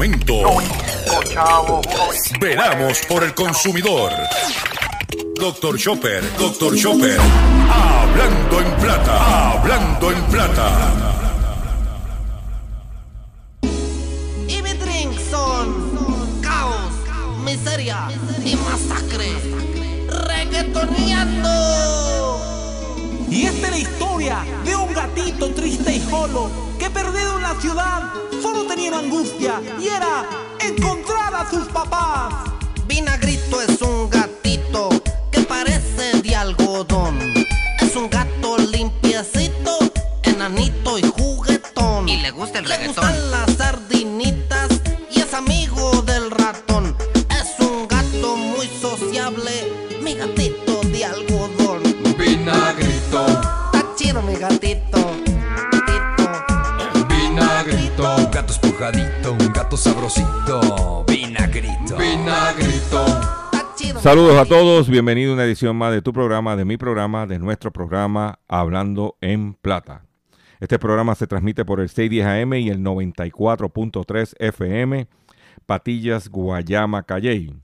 momento. Veramos por el consumidor. Doctor Chopper, Doctor Chopper. Hablando en plata, hablando en plata. Y mi drink son caos, miseria y masacre. Reggaetoneando. Y esta es la historia de un gatito triste y solo que perdido en la ciudad solo tenía una angustia y era encontrar a sus papás. Vinagrito es un gatito que parece de algodón. Es un gato limpiecito, enanito y juguetón. Y le gusta el Le reggaetón. Saludos a todos, bienvenido a una edición más de tu programa, de mi programa, de nuestro programa Hablando en Plata. Este programa se transmite por el 610 AM y el 94.3 FM, Patillas, Guayama, Calley.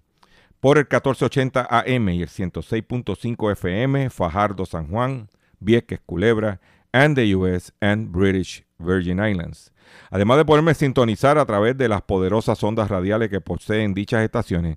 Por el 1480 AM y el 106.5 FM, Fajardo, San Juan, Vieques, Culebra, and the US and British Virgin Islands. Además de poderme sintonizar a través de las poderosas ondas radiales que poseen dichas estaciones,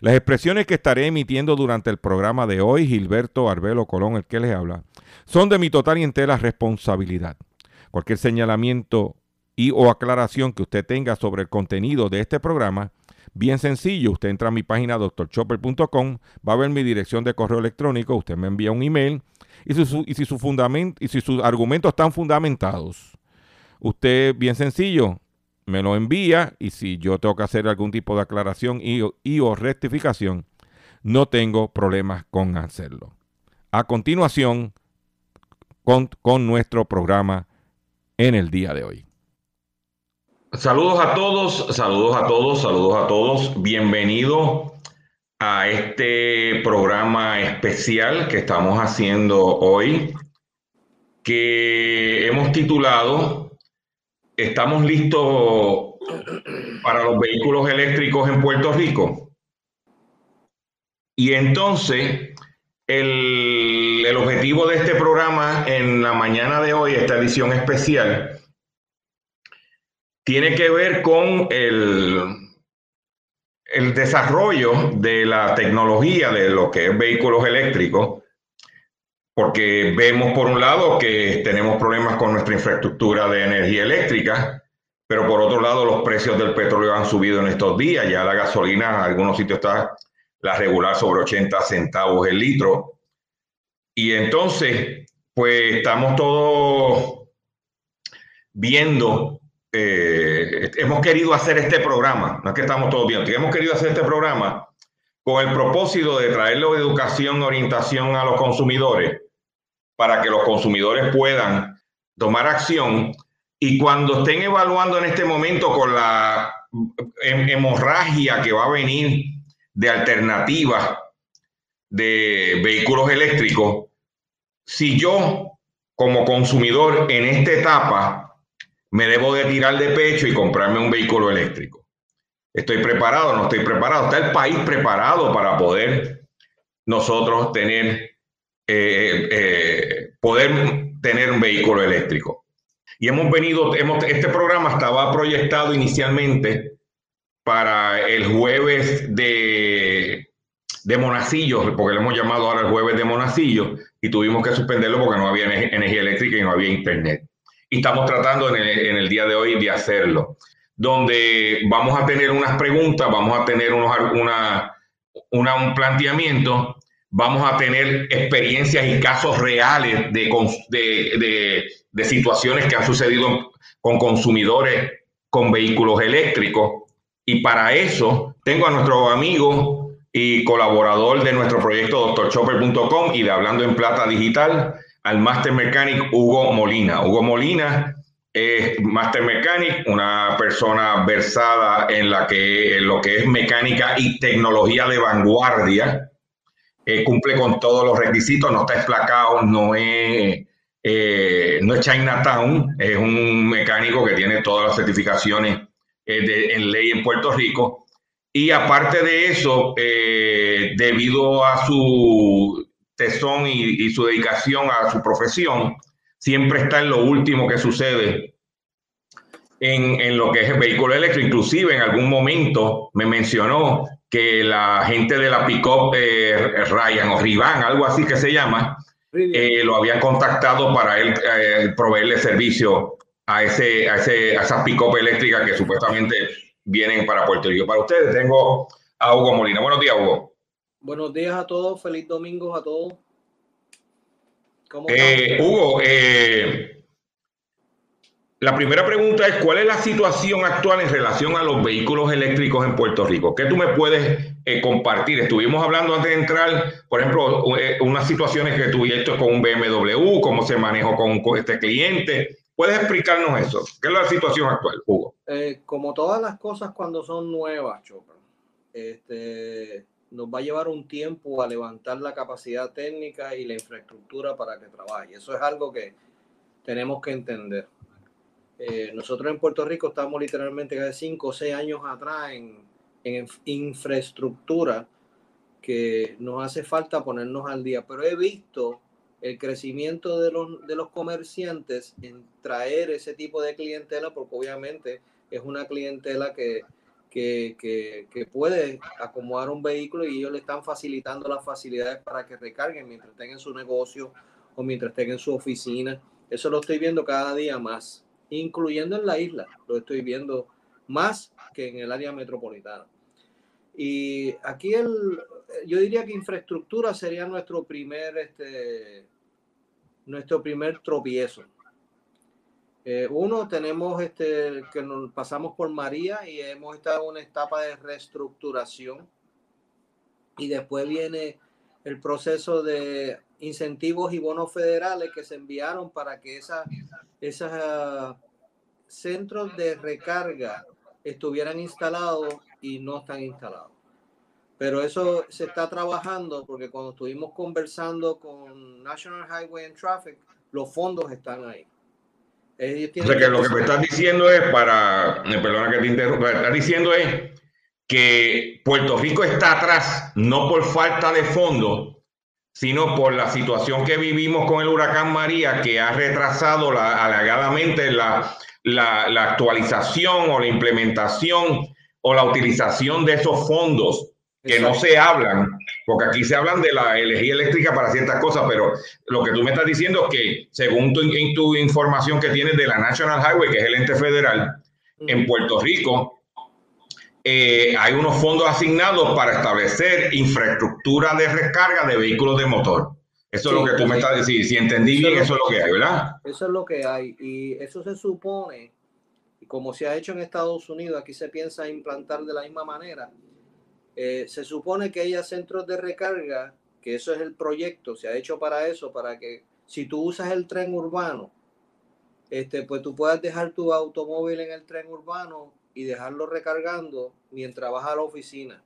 Las expresiones que estaré emitiendo durante el programa de hoy, Gilberto Arbelo Colón, el que les habla, son de mi total y entera responsabilidad. Cualquier señalamiento y o aclaración que usted tenga sobre el contenido de este programa, bien sencillo, usted entra a mi página drchopper.com, va a ver mi dirección de correo electrónico, usted me envía un email y, si su- y y si sus argumentos están fundamentados, usted, bien sencillo, me lo envía y si yo tengo que hacer algún tipo de aclaración y, o- y o rectificación, no tengo problemas con hacerlo. A continuación, con, con nuestro programa en el día de hoy. Saludos a todos, saludos a todos, saludos a todos. Bienvenido a este programa especial que estamos haciendo hoy, que hemos titulado ¿Estamos listos para los vehículos eléctricos en Puerto Rico? Y entonces, el, el objetivo de este programa en la mañana de hoy, esta edición especial, tiene que ver con el, el desarrollo de la tecnología de lo que es vehículos eléctricos, porque vemos por un lado que tenemos problemas con nuestra infraestructura de energía eléctrica, pero por otro lado los precios del petróleo han subido en estos días, ya la gasolina en algunos sitios está la regular sobre 80 centavos el litro, y entonces pues estamos todos viendo eh, hemos querido hacer este programa, no es que estamos todos viendo, hemos querido hacer este programa con el propósito de traerle educación, orientación a los consumidores, para que los consumidores puedan tomar acción y cuando estén evaluando en este momento con la hem- hemorragia que va a venir de alternativas de vehículos eléctricos, si yo como consumidor en esta etapa me debo de tirar de pecho y comprarme un vehículo eléctrico. ¿Estoy preparado? ¿No estoy preparado? ¿Está el país preparado para poder nosotros tener, eh, eh, poder tener un vehículo eléctrico? Y hemos venido, hemos, este programa estaba proyectado inicialmente para el jueves de, de Monacillo, porque le hemos llamado ahora el jueves de Monacillo, y tuvimos que suspenderlo porque no había ener- energía eléctrica y no había internet. Y estamos tratando en el, en el día de hoy de hacerlo, donde vamos a tener unas preguntas, vamos a tener unos, una, una- un planteamiento, vamos a tener experiencias y casos reales de, de, de- de situaciones que han sucedido con consumidores con vehículos eléctricos. Y para eso tengo a nuestro amigo y colaborador de nuestro proyecto doctorchopper.com y de Hablando en Plata Digital, al Master Mechanic Hugo Molina. Hugo Molina es Master Mechanic, una persona versada en, la que, en lo que es mecánica y tecnología de vanguardia. Eh, cumple con todos los requisitos, no está esplacado, no es, eh, no es Chinatown, es un mecánico que tiene todas las certificaciones eh, de, en ley en Puerto Rico. Y aparte de eso, debido a su tesón y, y su dedicación a su profesión, siempre está en lo último que sucede en, en, lo que es el vehículo eléctrico. Inclusive en algún momento me mencionó que la gente de la pick-up eh, Ryan o Rivan, algo así que se llama, eh, lo habían contactado para él eh, proveerle servicio a, ese, a, ese, a esas pick-up eléctricas que supuestamente vienen para Puerto Rico. Para ustedes tengo a Hugo Molina. Buenos días, Hugo. Buenos días a todos, feliz domingo a todos. Eh, Hugo, eh, la primera pregunta es, ¿cuál es la situación actual en relación a los vehículos eléctricos en Puerto Rico? ¿Qué tú me puedes eh, compartir? Estuvimos hablando antes de entrar, por ejemplo, unas situaciones que tuviste con un BMW, cómo se manejó con, este cliente. ¿Puedes explicarnos eso? ¿Qué es la situación actual, Hugo? como todas las cosas cuando son nuevas, Chopra, este, nos va a llevar un tiempo a levantar la capacidad técnica y la infraestructura para que trabaje. Eso es algo que tenemos que entender. Eh, nosotros en Puerto Rico estamos literalmente hace cinco o seis años atrás en, infraestructura que nos hace falta ponernos al día, pero he visto el crecimiento de los, de los comerciantes en traer ese tipo de clientela, porque obviamente es una clientela que, que, que, puede acomodar un vehículo y ellos le están facilitando las facilidades para que recarguen mientras estén en su negocio o mientras estén en su oficina. Eso lo estoy viendo cada día más, incluyendo en la isla, lo estoy viendo más que en el área metropolitana. Y aquí el, yo diría que infraestructura sería nuestro primer, este, nuestro primer tropiezo. Eh, uno, tenemos este, que nos pasamos por María y hemos estado en una etapa de reestructuración. Y después viene el proceso de incentivos y bonos federales que se enviaron para que esos uh, centros de recarga estuvieran instalados y no están instalados. Pero eso se está trabajando porque cuando estuvimos conversando con National Highway and Traffic, los fondos están ahí. O sea que lo que me estás diciendo es para, perdona que te interrumpa, estás diciendo es que Puerto Rico está atrás, no por falta de fondos, sino por la situación que vivimos con el huracán María, que ha retrasado la, alegadamente la, la, la actualización o la implementación o la utilización de esos fondos que no se hablan, porque aquí se hablan de la energía eléctrica para ciertas cosas, pero lo que tú me estás diciendo es que según tu, tu información que tienes de la National Highway, que es el ente federal, en Puerto Rico, eh, hay unos fondos asignados para establecer infraestructura de recarga de vehículos de motor. Eso es lo que tú me estás diciendo. Si entendí bien, eso es lo que hay, ¿verdad? Eso es lo que hay. Y eso se supone, como se ha hecho en Estados Unidos, aquí se piensa implantar de la misma manera eh, se supone que haya centros de recarga, que eso es el proyecto, se ha hecho para eso, para que si tú usas el tren urbano, este, pues tú puedas dejar tu automóvil en el tren urbano y dejarlo recargando mientras vas a la oficina.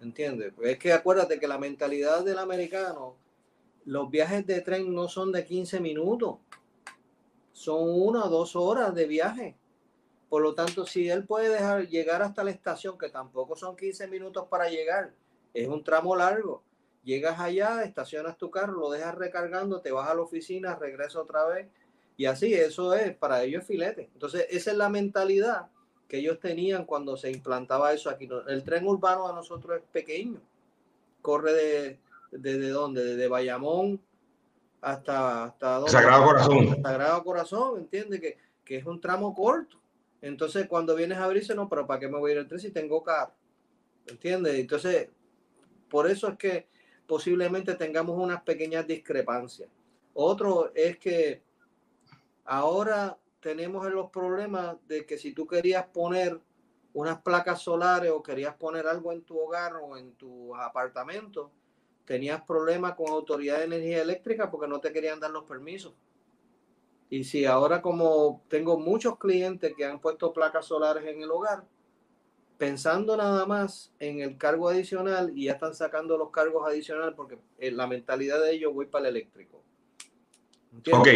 ¿Entiendes? Pues es que acuérdate que la mentalidad del americano, los viajes de tren no son de 15 minutos, son una o dos horas de viaje. Por lo tanto, si él puede dejar llegar hasta la estación, que tampoco son 15 minutos para llegar, es un tramo largo. Llegas allá, estacionas tu carro, lo dejas recargando, te vas a la oficina, regresas otra vez. Y así, eso es, para ellos filete. Entonces, esa es la mentalidad que ellos tenían cuando se implantaba eso aquí. El tren urbano a nosotros es pequeño. Corre de, desde dónde? Desde Bayamón hasta, hasta Sagrado Corazón. Sagrado Corazón, entiende que, que es un tramo corto. Entonces, cuando vienes a abrirse, no, pero ¿para qué me voy a ir el tren si tengo carro? ¿Entiendes? Entonces, por eso es que posiblemente tengamos unas pequeñas discrepancias. Otro es que ahora tenemos los problemas de que si tú querías poner unas placas solares o querías poner algo en tu hogar o en tu apartamento, tenías problemas con autoridad de energía eléctrica porque no te querían dar los permisos. Y si ahora como tengo muchos clientes que han puesto placas solares en el hogar, pensando nada más en el cargo adicional y ya están sacando los cargos adicionales porque la mentalidad de ellos voy para el eléctrico. Ok.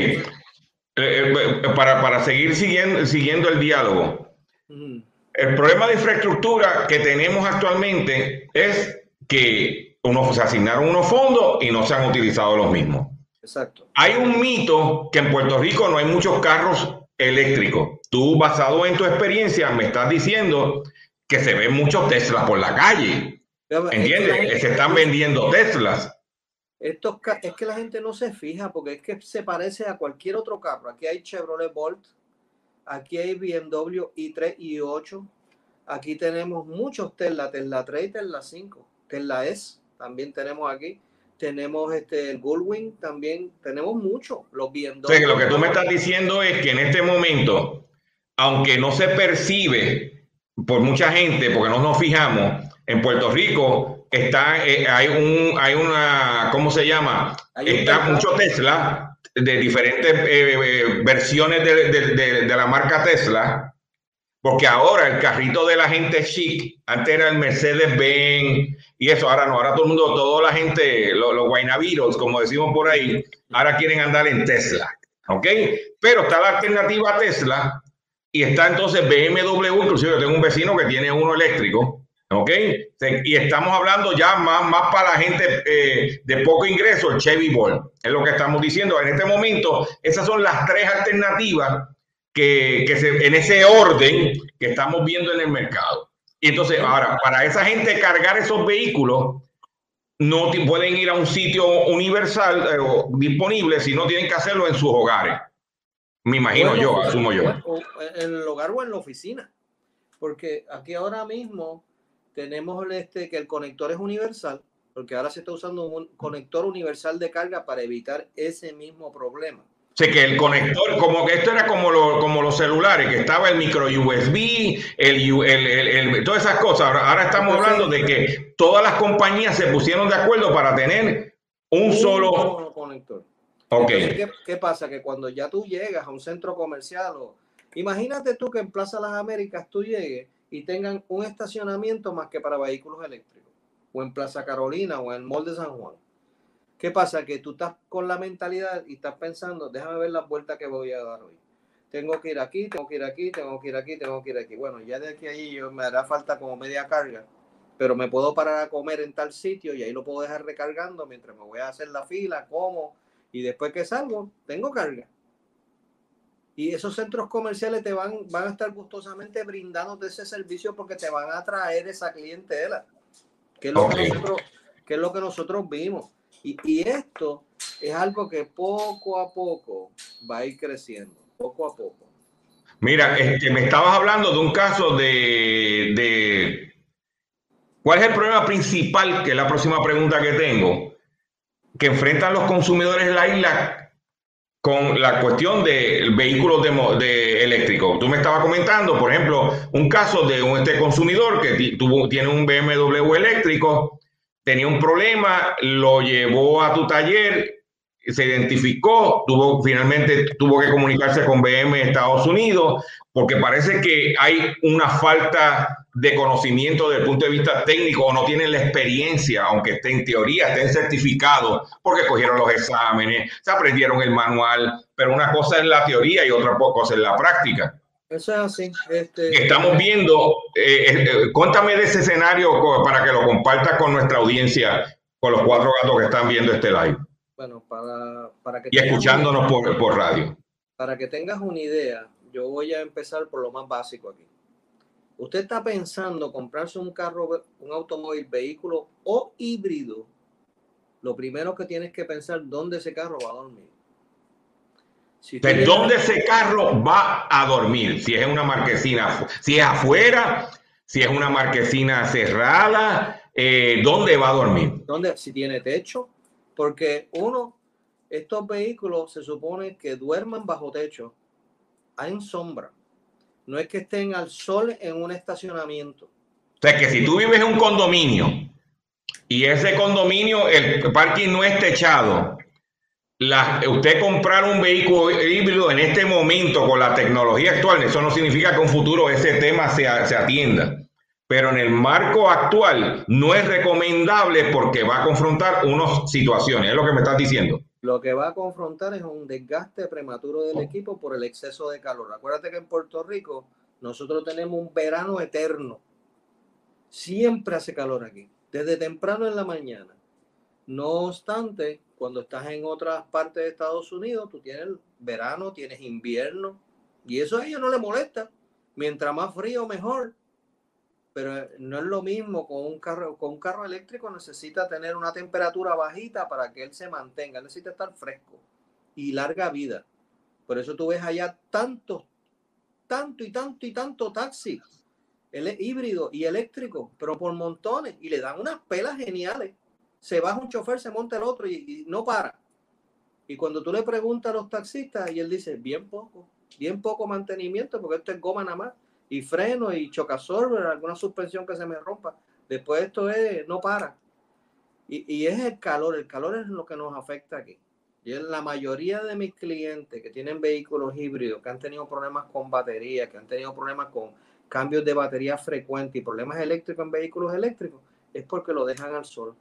Eh, eh, para, para, seguir siguiendo, siguiendo el diálogo. El problema de infraestructura que tenemos actualmente es que uno, se asignaron unos fondos y no se han utilizado los mismos. Exacto. Hay un mito que en Puerto Rico no hay muchos carros eléctricos. Tú, basado en tu experiencia, me estás diciendo que se ven muchos Teslas por la calle. ¿Entiendes? se están vendiendo Teslas. Esto es que la gente no se fija porque es que se parece a cualquier otro carro. Aquí hay Chevrolet Bolt, aquí hay BMW i3 y 8, aquí tenemos muchos Tesla, Tesla 3 y Tesla 5, Tesla S también tenemos aquí. Tenemos este el Gullwing también, tenemos mucho, los BMW. lo que tú me estás diciendo es que en este momento, aunque no se percibe por mucha gente, porque no nos fijamos, en Puerto Rico está, eh, hay un, hay una, ¿cómo se llama? Está mucho Tesla de diferentes eh, eh, versiones de, la marca Tesla, porque ahora el carrito de la gente chic, antes era el Mercedes-Benz y eso, ahora no, ahora todo el mundo, toda la gente, los, los guaynaviros, como decimos por ahí, ahora quieren andar en Tesla, ¿ok? Pero está la alternativa a Tesla y está entonces BMW, inclusive yo tengo un vecino que tiene uno eléctrico, ¿Ok? Y estamos hablando ya más, más para la gente eh, de poco ingreso, el Chevy Ball. Es lo que estamos diciendo. En este momento, esas son las tres alternativas que, que se, en ese orden que estamos viendo en el mercado. Y entonces, ahora, para esa gente cargar esos vehículos, no pueden ir a un sitio universal eh, o disponible, sino tienen que hacerlo en sus hogares. Me imagino yo, asumo yo. En el hogar o en la oficina. Porque aquí ahora mismo tenemos este, que el conector es universal, porque ahora se está usando un conector universal de carga para evitar ese mismo problema. Sea, que el conector, como que esto era como, lo, como los celulares, que estaba el micro USB, el, el, todas esas cosas. Ahora, estamos hablando de que todas las compañías se pusieron de acuerdo para tener un, solo... conector. Okay. ¿qué, ¿qué, pasa? Que cuando ya tú llegas a un centro comercial o... Imagínate tú que en Plaza Las Américas tú llegues y tengan un estacionamiento más que para vehículos eléctricos, o en Plaza Carolina o en el Mall de San Juan. ¿Qué pasa? Que tú estás con la mentalidad y estás pensando, déjame ver las vueltas que voy a dar hoy. Tengo que ir aquí, tengo que ir aquí, tengo que ir aquí, tengo que ir aquí. Bueno, ya de aquí a allí yo, me hará falta como media carga, pero me puedo parar a comer en tal sitio y ahí lo puedo dejar recargando mientras me voy a hacer la fila, como, y después que salgo, tengo carga. Y esos centros comerciales te van, van a estar gustosamente brindándote ese servicio porque te van a traer esa clientela, que es lo, que, nosotros, que es lo que nosotros vimos. Y, y, esto es algo que poco a poco va a ir creciendo, poco a poco. Mira, este, me estabas hablando de un caso de, de... ¿Cuál es el problema principal, que es la próxima pregunta que tengo, que enfrentan los consumidores en la isla con la cuestión de vehículos de, de eléctricos. Tú me estabas comentando, por ejemplo, un caso de un este consumidor que tuvo, tiene un BMW eléctrico, tenía un problema, lo llevó a tu taller, se identificó, tuvo finalmente tuvo que comunicarse con BM Estados Unidos, porque parece que hay una falta de conocimiento desde el punto de vista técnico o no tienen la experiencia, aunque esté en teoría, estén certificados, porque cogieron los exámenes, se aprendieron el manual, pero una cosa es la teoría y otra cosa es la práctica. Eso es así. Este, Estamos viendo, eh, eh, eh, cuéntame de ese escenario para que lo compartas con nuestra audiencia, con los cuatro gatos que están viendo este live. Bueno, para, para que... Y escuchándonos por, por radio. Para que tengas una idea, yo voy a empezar por lo más básico aquí. Usted está pensando comprarse un carro, un automóvil, vehículo o híbrido. Lo primero que tienes que pensar, ¿dónde ese carro va a dormir? ¿De dónde ese carro va a dormir? Si es una marquesina, si es afuera, si es una marquesina cerrada, eh, ¿dónde va a dormir? ¿Dónde? Si tiene techo, porque uno, estos vehículos se supone que duerman bajo techo, en sombra No es que estén al sol en un estacionamiento. O sea, que si tú vives en un condominio y ese condominio, el parking no es techado, usted comprar un vehículo híbrido en este momento con la tecnología actual, eso no significa que en un futuro ese tema se, se atienda. Pero en el marco actual no es recomendable porque va a confrontar unas situaciones, es lo que me estás diciendo. Lo que va a confrontar es un desgaste prematuro del equipo por el exceso de calor. Acuérdate que en Puerto Rico nosotros tenemos un verano eterno. Siempre hace calor aquí, desde temprano en la mañana. No obstante, cuando estás en otras partes de Estados Unidos, tú tienes verano, tienes invierno, y eso a ellos no les molesta. Mientras más frío, mejor. Pero no es lo mismo con un carro, con un carro eléctrico necesita tener una temperatura bajita para que él se mantenga, necesita estar fresco y larga vida. Por eso tú ves allá tanto, tanto y tanto y tanto taxi, el híbrido y eléctrico, pero por montones, y le dan unas pelas geniales se baja un chofer, se monta el otro y, no para. Y cuando tú le preguntas a los taxistas, y él dice, bien poco, bien poco mantenimiento, porque esto es goma nada más, y freno y chocasorber, alguna suspensión que se me rompa. Después esto es, no para. Y, y, es el calor, el calor es lo que nos afecta aquí. Y la mayoría de mis clientes que tienen vehículos híbridos, que han tenido problemas con batería, que han tenido problemas con cambios de batería frecuentes y problemas eléctricos en vehículos eléctricos, es porque lo dejan al sol.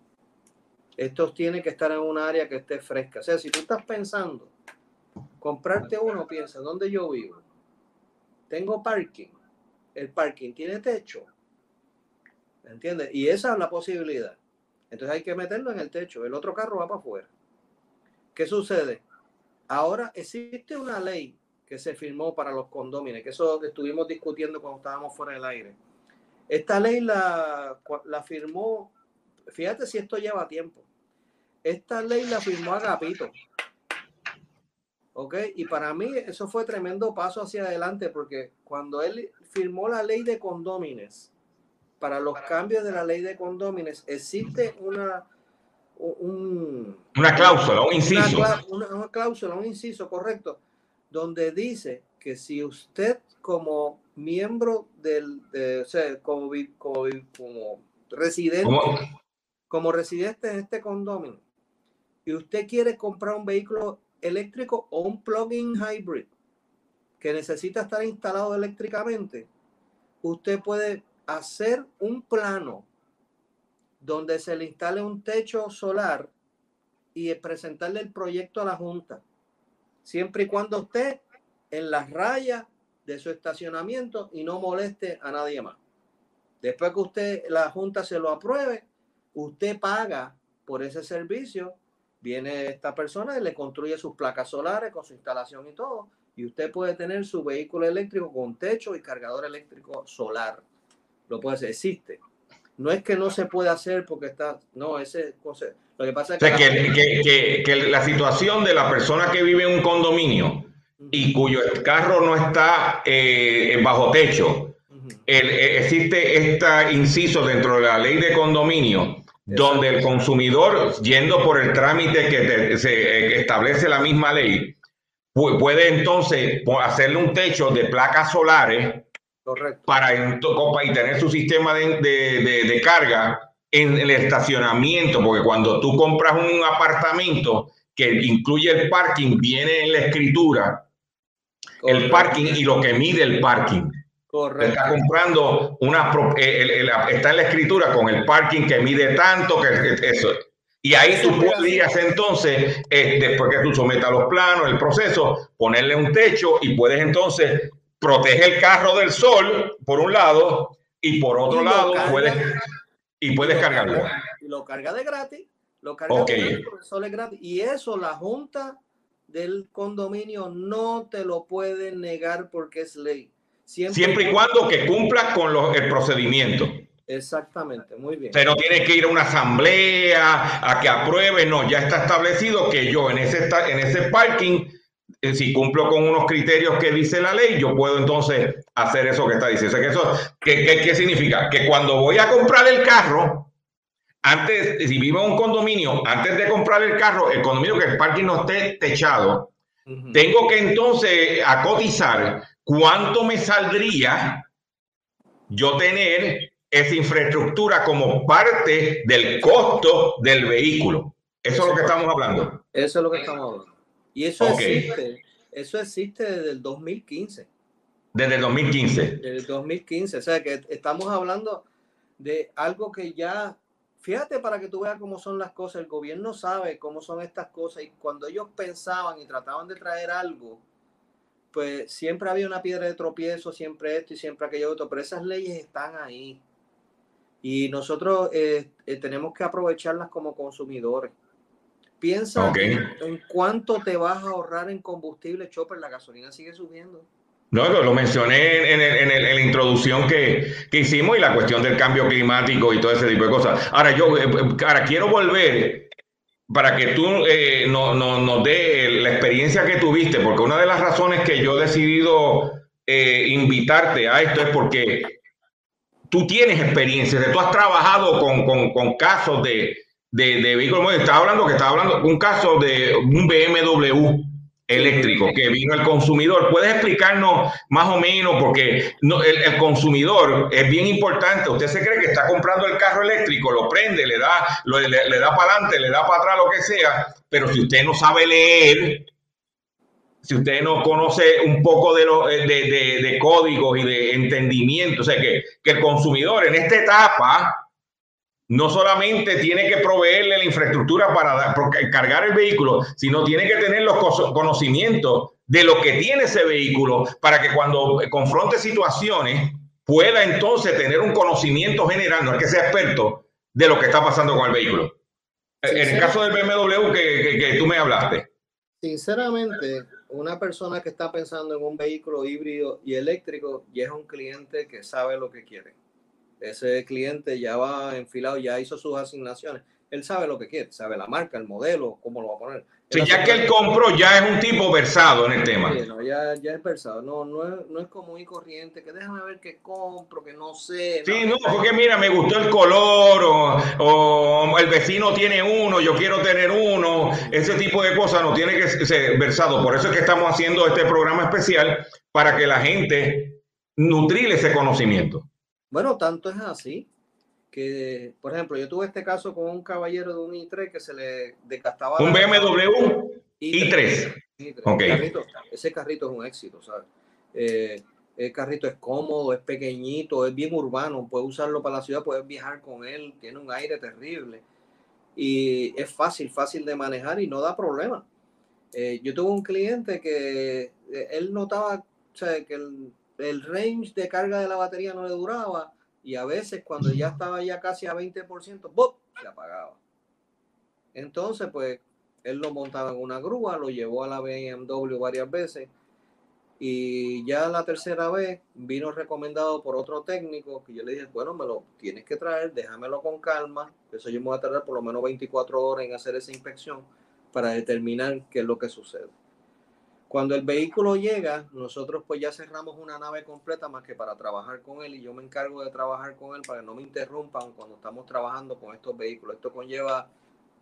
Estos tienen que estar en un área que esté fresca. O sea, si tú estás pensando comprarte uno, piensa, ¿dónde yo vivo? Tengo parking. El parking tiene techo. ¿Me entiendes? Y esa es la posibilidad. Entonces hay que meterlo en el techo. El otro carro va para afuera. ¿Qué sucede? Ahora existe una ley que se firmó para los condóminos, que eso estuvimos discutiendo cuando estábamos fuera del aire. Esta ley la, la firmó fíjate si esto lleva tiempo. Esta ley la firmó Agapito. ¿Ok? Y para mí eso fue tremendo paso hacia adelante porque cuando él firmó la ley de condómines, para los cambios de la ley de condómines, existe una... Un, una cláusula, un inciso. Una, cláusula, un inciso, correcto, donde dice que si usted como miembro del, o sea, como, como, residente, como residente en este condominio y usted quiere comprar un vehículo eléctrico o un plug-in hybrid que necesita estar instalado eléctricamente, usted puede hacer un plano donde se le instale un techo solar y presentarle el proyecto a la Junta, siempre y cuando esté en las rayas de su estacionamiento y no moleste a nadie más. Después que usted, la Junta se lo apruebe, usted paga por ese servicio, viene esta persona y le construye sus placas solares con su instalación y todo, y usted puede tener su vehículo eléctrico con techo y cargador eléctrico solar. Lo puede hacer, existe. No es que no se puede hacer porque está, no, ese lo que pasa es que, que, la situación de la persona que vive en un condominio y cuyo carro no está eh, bajo techo, eh, existe este inciso dentro de la ley de condominio donde el consumidor, yendo por el trámite que se eh, establece la misma ley, puede entonces hacerle un techo de placas solares para y tener su sistema de, carga en el estacionamiento, porque cuando tú compras un apartamento que incluye el parking, viene en la escritura el parking y lo que mide el parking. Está comprando una. Eh, está en la escritura con el parking que mide tanto, que eso. Y ahí tú podrías entonces, eh, después que tú sometas los planos, el proceso, ponerle un techo y puedes entonces proteger el carro del sol, por un lado, y por otro lado, puedes, y puedes cargarlo. Y lo carga de gratis. Lo carga de gratis, el sol es gratis. Y eso la Junta del condominio no te lo puede negar porque es ley. Siempre, y cuando que cumpla con el procedimiento. Exactamente, muy bien. Usted no tiene que ir a una asamblea a que apruebe, no, ya está establecido que yo en ese, en ese parking, eh, si cumplo con unos criterios que dice la ley, yo puedo entonces hacer eso que está diciendo. eso, ¿qué, qué, qué significa? Que cuando voy a comprar el carro, antes, si vivo en un condominio, antes de comprar el carro, el condominio que el parking no esté techado, tengo que entonces acotizar ¿cuánto me saldría yo tener esa infraestructura como parte del costo del vehículo? Eso es lo que estamos hablando. Eso es lo que estamos hablando. Y eso Ok. existe, eso existe desde el 2015. Desde el 2015. Desde el 2015. O sea que estamos hablando de algo que ya, fíjate para que tú veas cómo son las cosas, el gobierno sabe cómo son estas cosas y cuando ellos pensaban y trataban de traer algo, pues siempre había una piedra de tropiezo, siempre esto y siempre aquello otro, pero esas leyes están ahí. Y nosotros eh, eh, tenemos que aprovecharlas como consumidores. Piensa en cuánto te vas a ahorrar en combustible, Chopper, la gasolina sigue subiendo. No, lo, lo mencioné en, el- en el- en la introducción que, que hicimos y la cuestión del cambio climático y todo ese tipo de cosas. Ahora, yo eh, ahora quiero volver para que tú eh, no- no- nos dé la experiencia que tuviste, porque una de las razones que yo he decidido eh, invitarte a esto es porque tú tienes experiencia, tú has trabajado con, con- con casos de, de, de vehículos. Estaba hablando que estaba hablando un caso de un BMW eléctrico que vino el consumidor. ¿Puedes explicarnos más o menos? Porque no, el, el consumidor es bien importante. Usted se cree que está comprando el carro eléctrico, lo prende, le da, lo- le, le da para adelante, le da para atrás, lo que sea, pero si usted no sabe leer, si usted no conoce un poco de, lo- de, de- de códigos y de entendimiento, o sea, que, que el consumidor en esta etapa no solamente tiene que proveerle la infraestructura para cargar el vehículo, sino tiene que tener los conocimientos de lo que tiene ese vehículo para que cuando confronte situaciones pueda entonces tener un conocimiento general, no es que sea experto, de lo que está pasando con el vehículo. En el caso del BMW que, que- que tú me hablaste. Sinceramente, una persona que está pensando en un vehículo híbrido y eléctrico ya es un cliente que sabe lo que quiere. Ese cliente ya va enfilado, ya hizo sus asignaciones. Él sabe lo que quiere, sabe la marca, el modelo, cómo lo va a poner. Él ya que él compró, ya es un tipo versado en el tema. Sí, no, ya, ya es versado. No, no es, no es común y corriente, que déjame ver qué compro, que no sé. Sí, no, porque mira, me gustó el color o, o el vecino tiene uno, yo quiero tener uno, ese tipo de cosas no tiene que ser versado. Por eso es que estamos haciendo este programa especial para que la gente nutrile ese conocimiento. Bueno, tanto es así que, por ejemplo, yo tuve este caso con un caballero de un i3 que se le desgastaba. Un BMW i3. i3. i3. Ok. El carrito- ese carrito es un éxito, ¿sabes? Eh, el carrito es cómodo, es pequeñito, es bien urbano, puedes usarlo para la ciudad, puedes viajar con él, tiene un aire terrible y es fácil, fácil de manejar y no da problema. Eh, yo tuve un cliente que eh, él notaba o sea, que el, el range de carga de la batería no le duraba y a veces cuando ya estaba ya casi a 20%, ¡bop! se apagaba. Entonces, pues él lo montaba en una grúa, lo llevó a la BMW varias veces y ya la tercera vez vino recomendado por otro técnico que yo le dije, bueno, me lo tienes que traer, déjamelo con calma, eso yo me voy a tardar por lo menos 24 horas en hacer esa inspección para determinar qué es lo que sucede. Cuando el vehículo llega, nosotros pues ya cerramos una nave completa más que para trabajar con él y yo me encargo de trabajar con él para que no me interrumpan cuando estamos trabajando con estos vehículos. Esto conlleva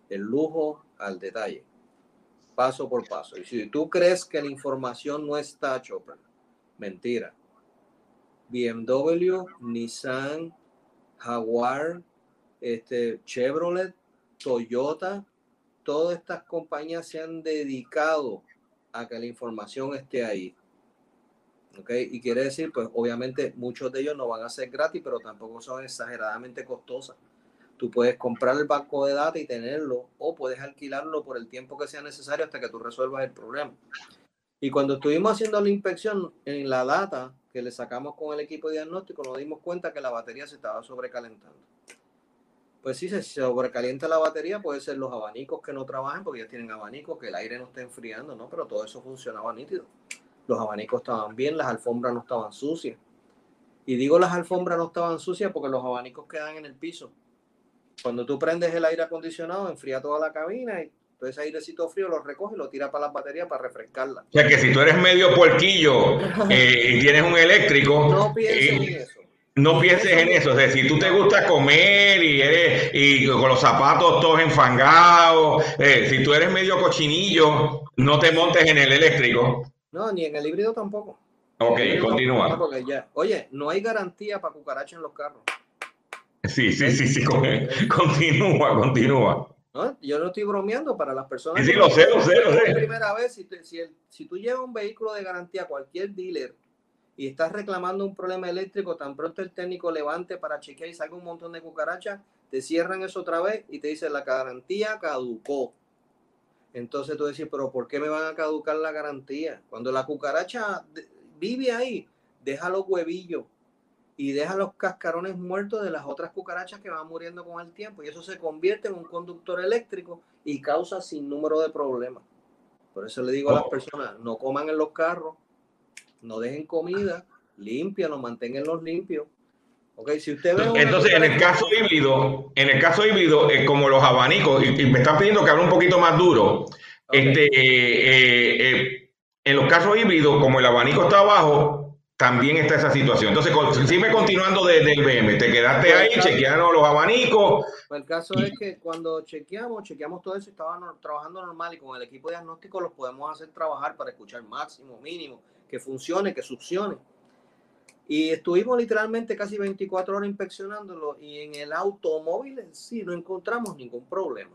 el lujo al detalle, paso por paso. Y si tú crees que la información no está, Chopper, mentira. BMW, Nissan, Jaguar, este, Chevrolet, Toyota, todas estas compañías se han dedicado a que la información esté ahí. ¿Ok? Y quiere decir, pues obviamente muchos de ellos no van a ser gratis, pero tampoco son exageradamente costosas. Tú puedes comprar el banco de datos y tenerlo, o puedes alquilarlo por el tiempo que sea necesario hasta que tú resuelvas el problema. Y cuando estuvimos haciendo la inspección en la data que le sacamos con el equipo diagnóstico, nos dimos cuenta que la batería se estaba sobrecalentando. Pues si se sobrecalienta la batería, puede ser los abanicos que no trabajan porque ya tienen abanicos, que el aire no está enfriando, ¿no? Pero todo eso funcionaba nítido. Los abanicos estaban bien, las alfombras no estaban sucias. Y digo las alfombras no estaban sucias porque los abanicos quedan en el piso. Cuando tú prendes el aire acondicionado, enfría toda la cabina y todo ese airecito frío lo recoge y lo tira para las baterías para refrescarla. O sea que si tú eres medio puerquillo eh, y tienes un eléctrico, No pienses eh, en eso. No pienses en eso. O sea, si tú te gusta comer y eres y con los zapatos todos enfangados, eh, si tú eres medio cochinillo, no te montes en el eléctrico. No, ni en el híbrido tampoco. Ok, viene continúa. ya- Oye, no hay garantía para cucarachas en los carros. Sí, sí, sí, sí. con- Continúa, continúa. ¿no? Yo no estoy bromeando para las personas. Sí, sí, lo sé, lo sé, lo sé. primera vez, si, te- si, el- si tú llevas un vehículo de garantía a cualquier dealer y estás reclamando un problema eléctrico, tan pronto el técnico levante para chequear y salga un montón de cucarachas, te cierran eso otra vez y te dicen la garantía caducó. Entonces tú decís, pero ¿por qué me van a caducar la garantía? Cuando la cucaracha vive ahí, deja los huevillos y deja los cascarones muertos de las otras cucarachas que van muriendo con el tiempo y eso se convierte en un conductor eléctrico y causa sin número de problemas. Por eso le digo a las Oh. personas, no coman en los carros, no dejen comida, limpianlos, manténganlos limpios. Ok, si usted ve Entonces, en el caso híbrido, en el caso híbrido, eh, como los abanicos, y, y me están pidiendo que hable un poquito más duro, este, eh, eh, eh, en los casos híbridos, como el abanico está abajo, también está esa situación. Entonces, con- sigue continuando desde el BM, te quedaste ahí, chequeando los abanicos, Pues el caso es que cuando chequeamos, chequeamos todo eso y estaba no- trabajando normal y con el equipo diagnóstico los podemos hacer trabajar para escuchar máximo, mínimo, que funcione, que succione. Y estuvimos literalmente casi 24 horas inspeccionándolo y en el automóvil sí no encontramos ningún problema.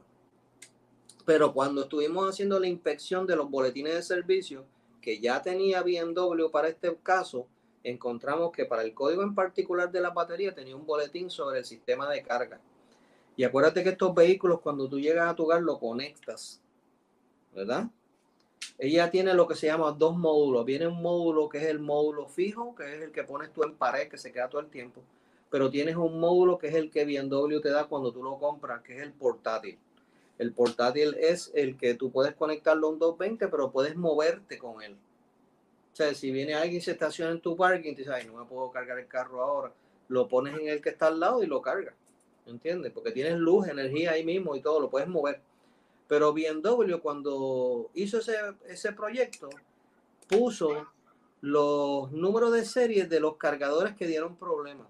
Pero cuando estuvimos haciendo la inspección de los boletines de servicio que ya tenía BMW para este caso, encontramos que para el código en particular de la batería tenía un boletín sobre el sistema de carga. Y acuérdate que estos vehículos, cuando tú llegas a tu hogar, lo conectas, ¿verdad? Ella tiene lo que se llama dos módulos. Viene un módulo que es el módulo fijo, que es el que pones tú en pared, que se queda todo el tiempo. Pero tienes un módulo que es el que BMW te da cuando tú lo compras, que es el portátil. El portátil es el que tú puedes conectarlo a un 220, pero puedes moverte con él. O sea, si viene alguien y se estaciona en tu parking, te dice, ay, no me puedo cargar el carro ahora, lo pones en el que está al lado y lo cargas. ¿Entiendes? Porque tienes luz, energía ahí mismo y todo, lo puedes mover. Pero BMW cuando hizo ese, ese proyecto, puso los números de serie de los cargadores que dieron problemas.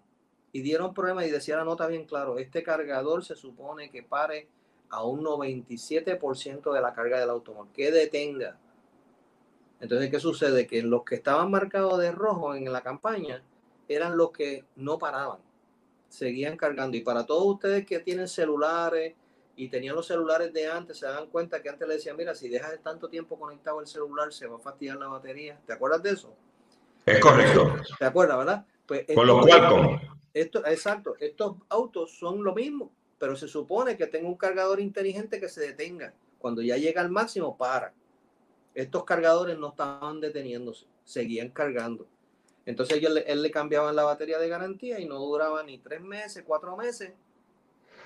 Y dieron problemas y decía la nota bien claro, este cargador se supone que pare a un 97% de la carga del automóvil, que detenga. Entonces, ¿qué sucede? Que los que estaban marcados de rojo en la campaña eran los que no paraban, seguían cargando. Y para todos ustedes que tienen celulares y tenían los celulares de antes, se dan cuenta que antes le decían, mira, si dejas tanto tiempo conectado el celular, se va a fastidiar la batería. ¿Te acuerdas de eso? es correcto. ¿Te acuerdas, verdad? Pues Con los estos- Qualcomm. esto, exacto, estos autos son lo mismo, pero se supone que tenga un cargador inteligente que se detenga. Cuando ya llega al máximo, para. Estos cargadores no estaban deteniéndose, seguían cargando. Entonces ellos le- él le cambiaban la batería de garantía y no duraba ni tres meses, cuatro meses.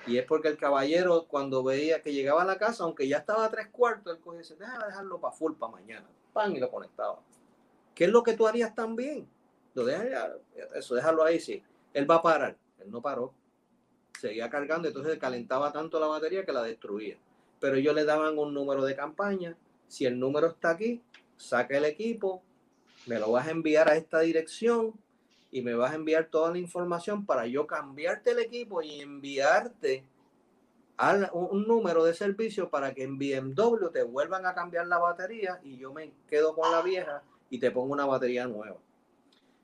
Y es porque el caballero, cuando veía que llegaba a la casa, aunque ya estaba a tres cuartos, él cogía y dice, déjame dejarlo para full para mañana. Pan y lo conectaba. ¿Qué es lo que tú harías también? Lo dejas eso, déjalo ahí, sí. Él va a parar. Él no paró. Seguía cargando, entonces calentaba tanto la batería que la destruía. Pero ellos le daban un número de campaña. Si el número está aquí, saca el equipo, me lo vas a enviar a esta dirección y me vas a enviar toda la información para yo cambiarte el equipo y enviarte a un, un número de servicio para que en BMW te vuelvan a cambiar la batería y yo me quedo con la vieja y te pongo una batería nueva.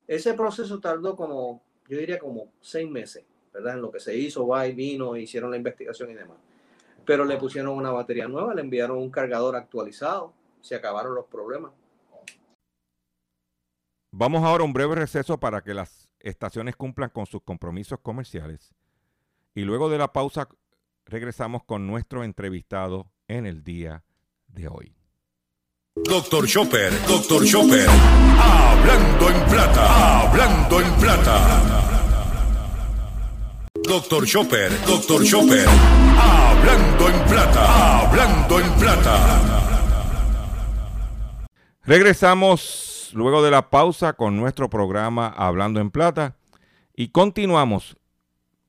Ese proceso tardó como, yo diría como seis meses, ¿verdad? En lo que se hizo, va y vino, hicieron la investigación y demás. Pero le pusieron una batería nueva, le enviaron un cargador actualizado, se acabaron los problemas. Vamos ahora a un breve receso para que las estaciones cumplan con sus compromisos comerciales. Y luego de la pausa regresamos con nuestro entrevistado en el día de hoy. Doctor Chopper, Doctor Chopper. Hablando en plata, hablando en plata. Doctor Chopper, Doctor Chopper. Hablando en plata, hablando en plata. Regresamos luego de la pausa con nuestro programa Hablando en Plata y continuamos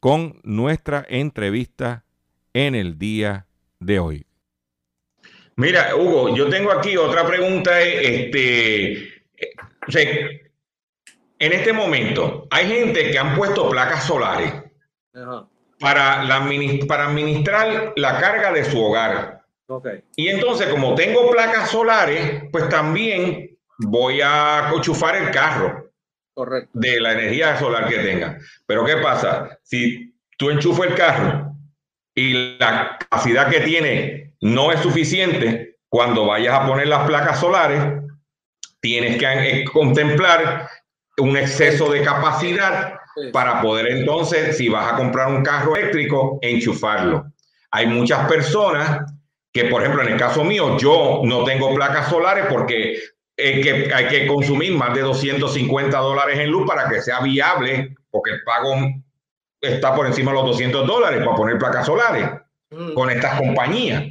con nuestra entrevista en el día de hoy. Mira, Hugo, yo tengo aquí otra pregunta. Este, o sea, en este momento, hay gente que han puesto placas solares Ajá. para, la, para administrar la carga de su hogar. Ok. Y entonces, como tengo placas solares, pues también voy a enchufar el carro Correcto. de la energía solar que tenga. Pero ¿qué pasa? Si tú enchufas el carro y la capacidad que tiene no es suficiente, cuando vayas a poner las placas solares, tienes que eh, contemplar un exceso de capacidad Sí. para poder entonces, si vas a comprar un carro eléctrico, enchufarlo. Hay muchas personas que, por ejemplo, en el caso mío, yo no tengo placas solares porque es que hay que consumir más de 250 dólares en luz para que sea viable, porque el pago está por encima de los 200 dólares para poner placas solares Mm, con estas compañías.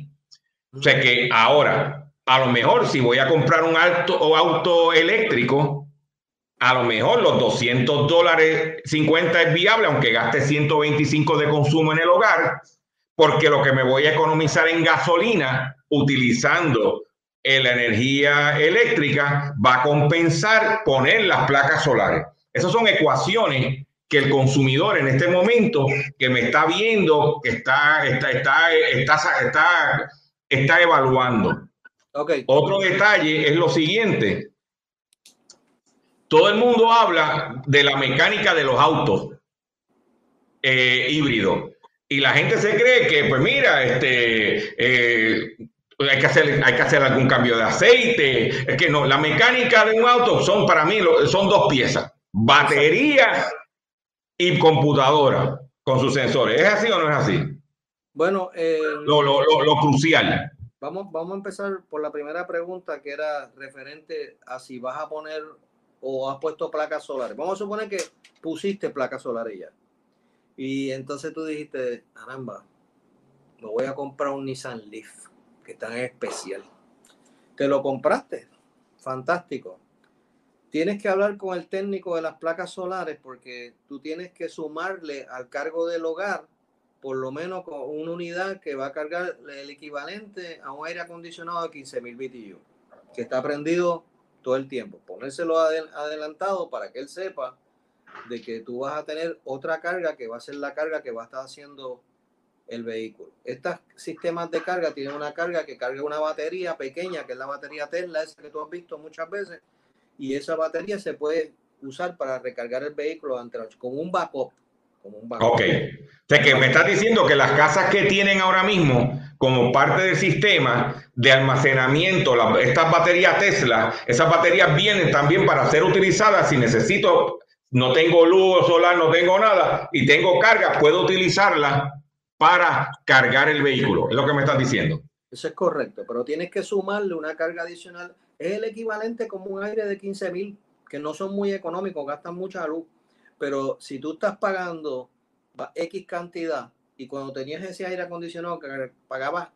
O sea que ahora, a lo mejor si voy a comprar un auto o auto eléctrico, a lo mejor los 200 dólares 50 es viable, aunque gaste 125 de consumo en el hogar, porque lo que me voy a economizar en gasolina utilizando eh, la energía eléctrica va a compensar poner las placas solares. Esas son ecuaciones que el consumidor en este momento que me está viendo, que está, está, está, está, está, está evaluando. Otro detalle es lo siguiente. Todo el mundo habla de la mecánica de los autos eh, híbridos. Y la gente se cree que, pues mira, este, eh, hay, que hacer, hay que hacer algún cambio de aceite. Es que no, la mecánica de un auto son para mí son dos piezas. Batería y computadora con sus sensores. ¿Es así o no es así? Bueno, eh, Lo, lo, lo, lo crucial. Vamos, vamos a empezar por la primera pregunta que era referente a si vas a poner o has puesto placas solares. Vamos a suponer que pusiste placas solares ya. Y entonces tú dijiste, caramba, me voy a comprar un Nissan Leaf, que en especial. Te lo compraste. Fantástico. Tienes que hablar con el técnico de las placas solares porque tú tienes que sumarle al cargo del hogar por lo menos con una unidad que va a cargar el equivalente a un aire acondicionado de 15.000 BTU, que está prendido todo el tiempo. Ponérselo adel- adelantado para que él sepa de que tú vas a tener otra carga que va a ser la carga que va a estar haciendo el vehículo. Estos sistemas de carga tienen una carga que carga una batería pequeña, que es la batería Tesla, esa que tú has visto muchas veces, y esa batería se puede usar para recargar el vehículo noche, como un backup. Como un backup. Ok. O sea que me estás diciendo que las casas que tienen ahora mismo como parte del sistema de almacenamiento, estas baterías Tesla, esas baterías vienen también para ser utilizadas si necesito, no tengo luz solar, no tengo nada y tengo carga, puedo utilizarla para cargar el vehículo. Es lo que me estás diciendo. Eso es correcto, pero tienes que sumarle una carga adicional. Es el equivalente como un aire de 15 mil, que no son muy económicos, gastan mucha luz. Pero si tú estás pagando X cantidad y cuando tenías ese aire acondicionado que pagabas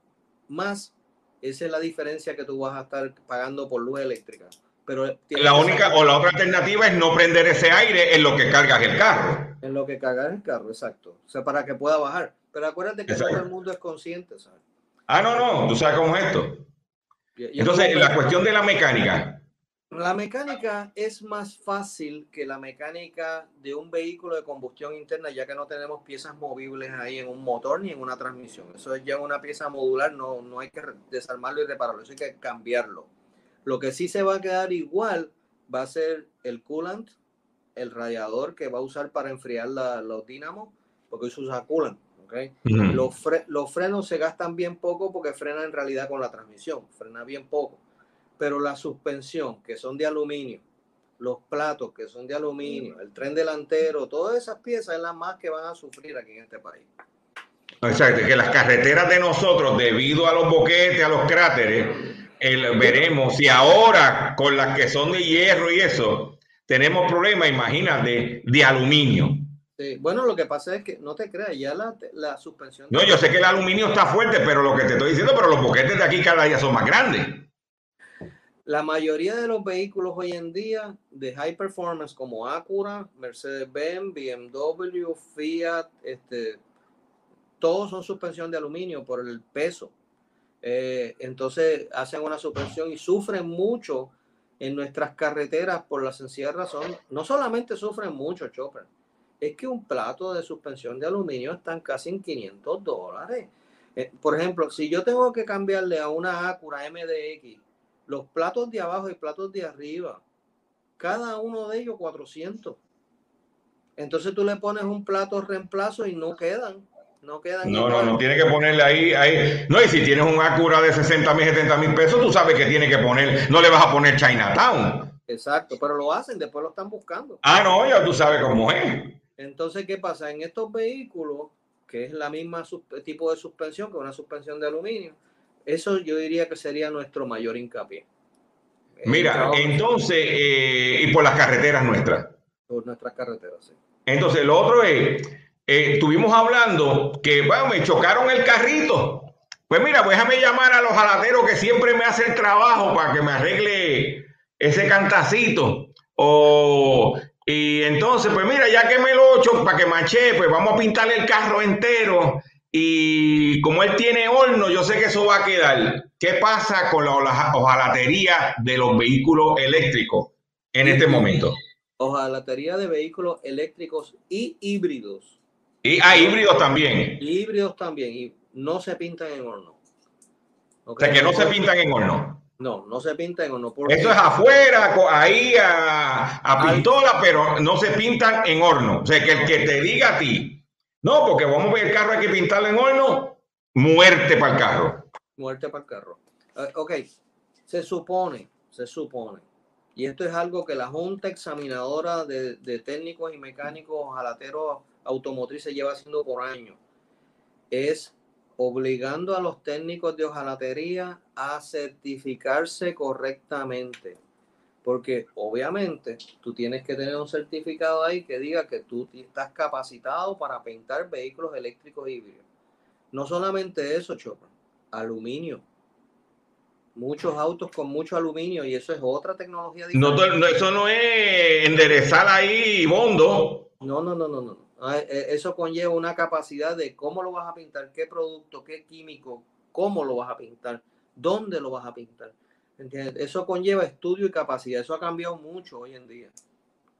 más, esa es la diferencia que tú vas a estar pagando por luz eléctrica. Pero La única o la otra alternativa es no prender ese aire en lo que cargas el carro. En lo que cargas el carro, exacto. O sea, para que pueda bajar. Pero acuérdate que Exacto. todo el mundo es consciente, ¿sabes? Ah, no, no, tú sabes cómo es esto. Entonces, la cuestión de la mecánica. La mecánica es más fácil que la mecánica de un vehículo de combustión interna, ya que no tenemos piezas movibles ahí en un motor ni en una transmisión. Eso es ya una pieza modular, no, no hay que desarmarlo y repararlo, eso hay que cambiarlo. Lo que sí se va a quedar igual va a ser el coolant, el radiador que va a usar para enfriar la- los dínamos, porque se usa coolant. Los, fre- los frenos se gastan bien poco porque frenan en realidad con la transmisión, frena bien poco. Pero la suspensión, que son de aluminio, los platos, que son de aluminio, el tren delantero, todas esas piezas es las más que van a sufrir aquí en este país. Exacto, que las carreteras de nosotros, debido a los boquetes, a los cráteres, el- veremos si ahora con las que son de hierro y eso, tenemos problemas, imagínate, de aluminio. Sí, Bueno, lo que pasa es que, no te creas, ya la, la suspensión... No, yo sé que el aluminio está fuerte, pero lo que te estoy diciendo, pero los boquetes de aquí cada día son más grandes. La mayoría de los vehículos hoy en día de high performance como Acura, Mercedes-Benz, BMW, Fiat, este, todos son suspensión de aluminio por el peso. Eh, entonces hacen una suspensión y sufren mucho en nuestras carreteras por la sencilla razón. No solamente sufren mucho, Chopper, es que un plato de suspensión de aluminio están casi en 500 dólares. Eh, por ejemplo, si yo tengo que cambiarle a una Acura MDX Los platos de abajo y platos de arriba, cada uno de ellos 400. Entonces tú le pones un plato reemplazo y no quedan. No quedan. No, no, no, tiene que ponerle ahí, ahí. No, y si tienes un Acura de 60 mil, 70 mil pesos, tú sabes que tiene que poner, no le vas a poner Chinatown. Exacto, pero lo hacen, después lo están buscando. Ah, no, ya tú sabes cómo es. Entonces, ¿qué pasa? En estos vehículos, que es la misma tipo de suspensión que una suspensión de aluminio, eso yo diría que sería nuestro mayor hincapié. Mira, entonces, eh, y por las carreteras nuestras. por nuestras carreteras, sí. Entonces, lo otro es, eh, estuvimos hablando que, bueno, me chocaron el carrito. Pues mira, pues déjame llamar a los jalateros que siempre me hacen trabajo para que me arregle ese cantacito. O, y entonces, pues mira, ya que me lo cho para que manché, pues vamos a pintarle el carro entero. Y como él tiene horno, yo sé que eso va a quedar. ¿Qué pasa con la hojalatería de los vehículos eléctricos en este momento? Hojalatería de vehículos eléctricos y híbridos. Y hay híbridos también. Y híbridos también, y no se pintan en horno. O sea, que no se pintan en horno. No, no se pintan en horno. porque- Eso es afuera, ahí a, a pistola, pero no se pintan en horno. O sea, que el que te diga a ti, no, porque vamos a ver el carro, hay que pintarlo en horno, muerte para el carro. muerte para el carro. Eh, ok, se supone, se supone, y esto es algo que la Junta Examinadora de, de Técnicos y Mecánicos Jalateros Automotrices lleva haciendo por años, es obligando a los técnicos de hojalatería a certificarse correctamente. Porque obviamente tú tienes que tener un certificado ahí que diga que tú estás capacitado para pintar vehículos eléctricos híbridos. No solamente eso, Chopra, aluminio. Muchos autos con mucho aluminio y eso es otra tecnología No, diferente. no, eso no es enderezar ahí bondo. No, no, no, no, no. Ah, eh, Eso conlleva una capacidad de cómo lo vas a pintar, qué producto, qué químico, cómo lo vas a pintar, dónde lo vas a pintar. Eso conlleva estudio y capacidad. Eso ha cambiado mucho hoy en día.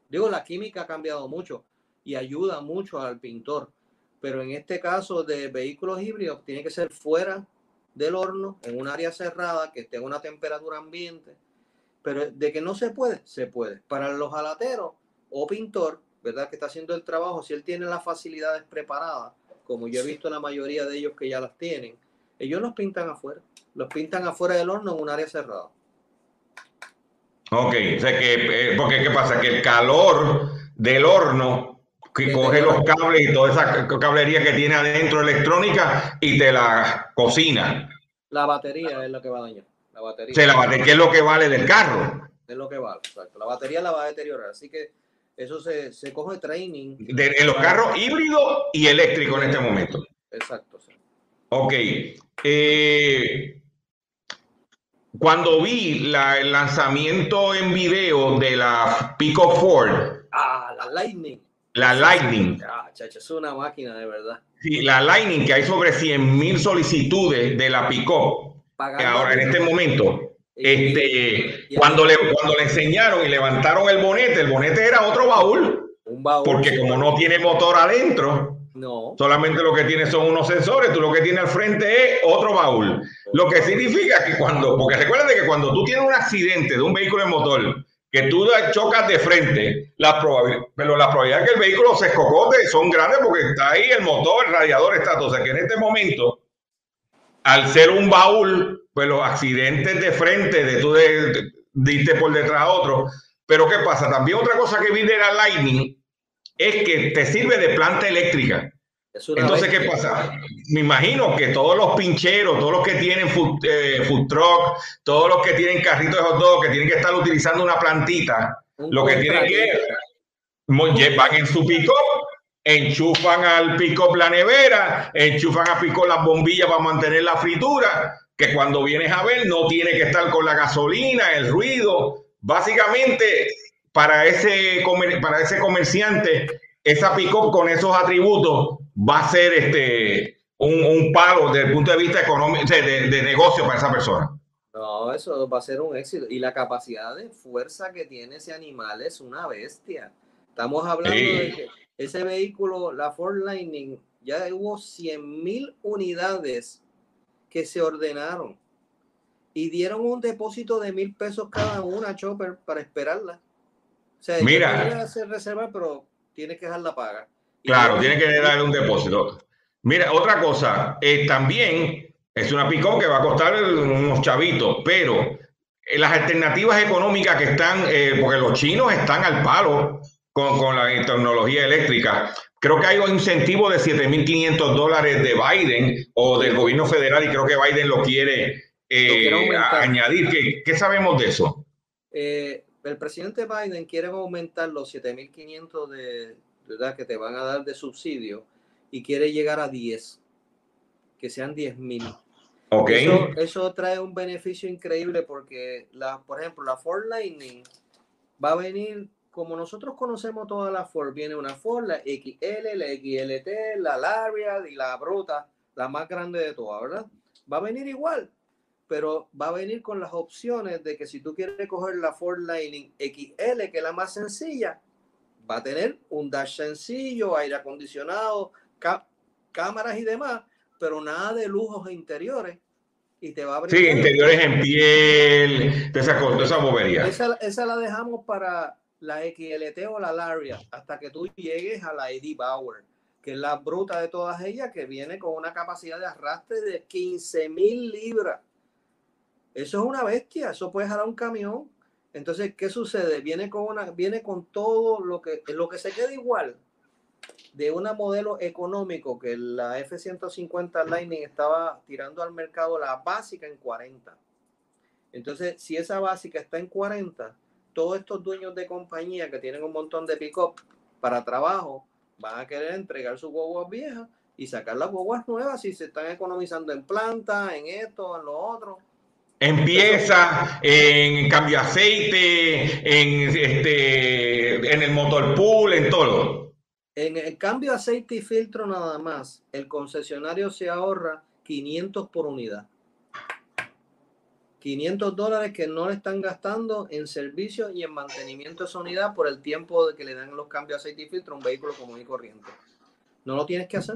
Digo, la química ha cambiado mucho y ayuda mucho al pintor. Pero en este caso de vehículos híbridos, tiene que ser fuera del horno, en un área cerrada, que esté a una temperatura ambiente. Pero de que no se puede, se puede. Para los jalateros o pintor, ¿verdad? Que está haciendo el trabajo, si él tiene las facilidades preparadas, como yo he visto la mayoría de ellos que ya las tienen, ellos los pintan afuera. Los pintan afuera del horno en un área cerrada. Ok, o sea que, eh, porque ¿qué pasa? Que el calor del horno que coge los cables y toda esa cablería que tiene adentro electrónica y te la cocina. La batería es lo que va a dañar. La batería Se la bate, que es lo que vale del carro. es lo que vale. Exacto. La batería la va a deteriorar. Así que eso se, se coge training. De, en los carros híbridos y eléctricos en este momento. Exacto. sí. Ok. eh, cuando vi la- el lanzamiento en video de la Pico Ford, Ah, la Lightning. la Lightning, Ah, chacho, es una máquina de verdad. sí, la Lightning, que hay sobre 100 mil solicitudes de la Pico, Pagando ahora en este momento, este, cuando, le, cuando le enseñaron y levantaron el bonete, el bonete era otro baúl, un baúl. porque como no tiene motor adentro, No. Solamente lo que tiene son unos sensores, tú lo que tienes al frente es otro baúl. Lo que significa que cuando, porque recuérdate que cuando tú tienes un accidente de un vehículo de motor, que tú chocas de frente, la probabilidad, pero la probabilidad de que el vehículo se escocote son grandes porque está ahí el motor, el radiador está. O sea que en este momento, al ser un baúl, pues los accidentes de frente, de tú diste por detrás a otro. Pero ¿qué pasa? También otra cosa que vi de la Lightning es que te sirve de planta eléctrica. Entonces, ¿qué pasa? Me imagino que todos los pincheros, todos los que tienen food, eh, food truck, todos los que tienen carritos de hot dog, que tienen que estar utilizando una plantita, Un lo que tienen que van en su pick enchufan al pick la nevera, enchufan a pick las bombillas para mantener la fritura, que cuando vienes a ver no tiene que estar con la gasolina, el ruido. Básicamente, para ese, comer- para ese comerciante, esa pick con esos atributos va a ser este, un, un palo desde el punto de vista económico, de, de negocio para esa persona. No, eso va a ser un éxito. Y la capacidad de fuerza que tiene ese animal es una bestia. Estamos hablando Sí. de que ese vehículo, la Ford Lightning, ya hubo 100 mil unidades que se ordenaron. y dieron un depósito de mil pesos cada una, Chopper, para esperarla. O sea, Mira. hacer reserva, pero tienes que dejarla paga. Claro, tiene que darle un depósito. Mira, otra cosa, eh, también es una picó que va a costar unos chavitos, pero eh, las alternativas económicas que están, eh, porque los chinos están al palo con, con la tecnología eléctrica. Creo que hay un incentivo de 7.500 dólares de Biden o del gobierno federal y creo que Biden lo quiere, eh, Lo añadir. ¿Qué, qué sabemos de eso? Eh, el presidente Biden quiere aumentar los 7.500 de, ¿verdad? que te van a dar de subsidio y quiere llegar a 10, que sean 10.000. Ok. Eso, eso trae un beneficio increíble porque, la, por ejemplo, la Ford Lightning va a venir, como nosotros conocemos todas las Ford, viene una Ford, la XL, la XLT, la Lariat y la Bruta, la más grande de todas, ¿verdad? Va a venir igual, pero va a venir con las opciones de que si tú quieres coger la Ford Lightning XL, que es la más sencilla, va a tener un dash sencillo, aire acondicionado, cámaras y demás, pero nada de lujos e interiores. Y te va a abrir. Sí, interiores en piel, de esa cosa, de esa bobería. Esa, esa la dejamos para la XLT o la Laria, hasta que tú llegues a la Eddie Bauer, que es la bruta de todas ellas, que viene con una capacidad de arrastre de 15 mil libras. Eso es una bestia, eso puede jalar un camión. Entonces, ¿qué sucede? Viene con una, viene con todo lo que, lo que se queda igual de un modelo económico que la F-150 Lightning estaba tirando al mercado la básica en 40. Entonces, si esa básica está en 40, todos estos dueños de compañía que tienen un montón de pick-up para trabajo van a querer entregar sus guaguas viejas y sacar las guaguas nuevas si se están economizando en planta, en esto, en lo otro. En piezas, en cambio de aceite, en este, en el motor pool, en todo. En el cambio de aceite y filtro nada más, el concesionario se ahorra 500 por unidad. 500 dólares que no le están gastando en servicio y en mantenimiento de esa unidad por el tiempo de que le dan los cambios de aceite y filtro a un vehículo común y corriente. No lo tienes que hacer.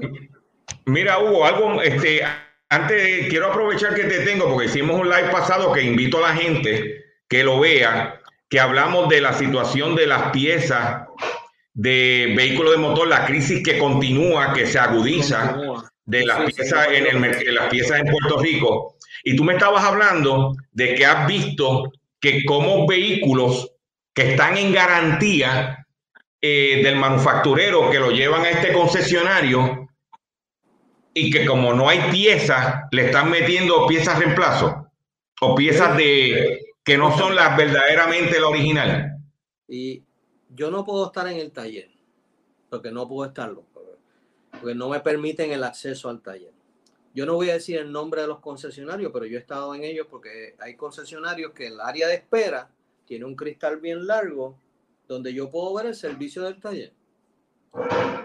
Mira, Hugo, algo, este, antes quiero aprovechar que te tengo porque hicimos un live pasado que invito a la gente que lo vea, que hablamos de la situación de las piezas de vehículos de motor, la crisis que continúa, que se agudiza Continúa. de las Sí, sí, piezas en el las piezas en Puerto Rico. Y tú me estabas hablando de que has visto que como vehículos que están en garantía eh, del manufacturero que lo llevan a este concesionario y que como no hay piezas, le están metiendo piezas reemplazo o piezas de que no son las verdaderamente la original. Y yo no puedo estar en el taller, porque no puedo estarlo, porque- porque no me permiten el acceso al taller. Yo no voy a decir el nombre de los concesionarios, pero yo he estado en ellos porque hay concesionarios que el área de espera tiene un cristal bien largo donde yo puedo ver el servicio del taller.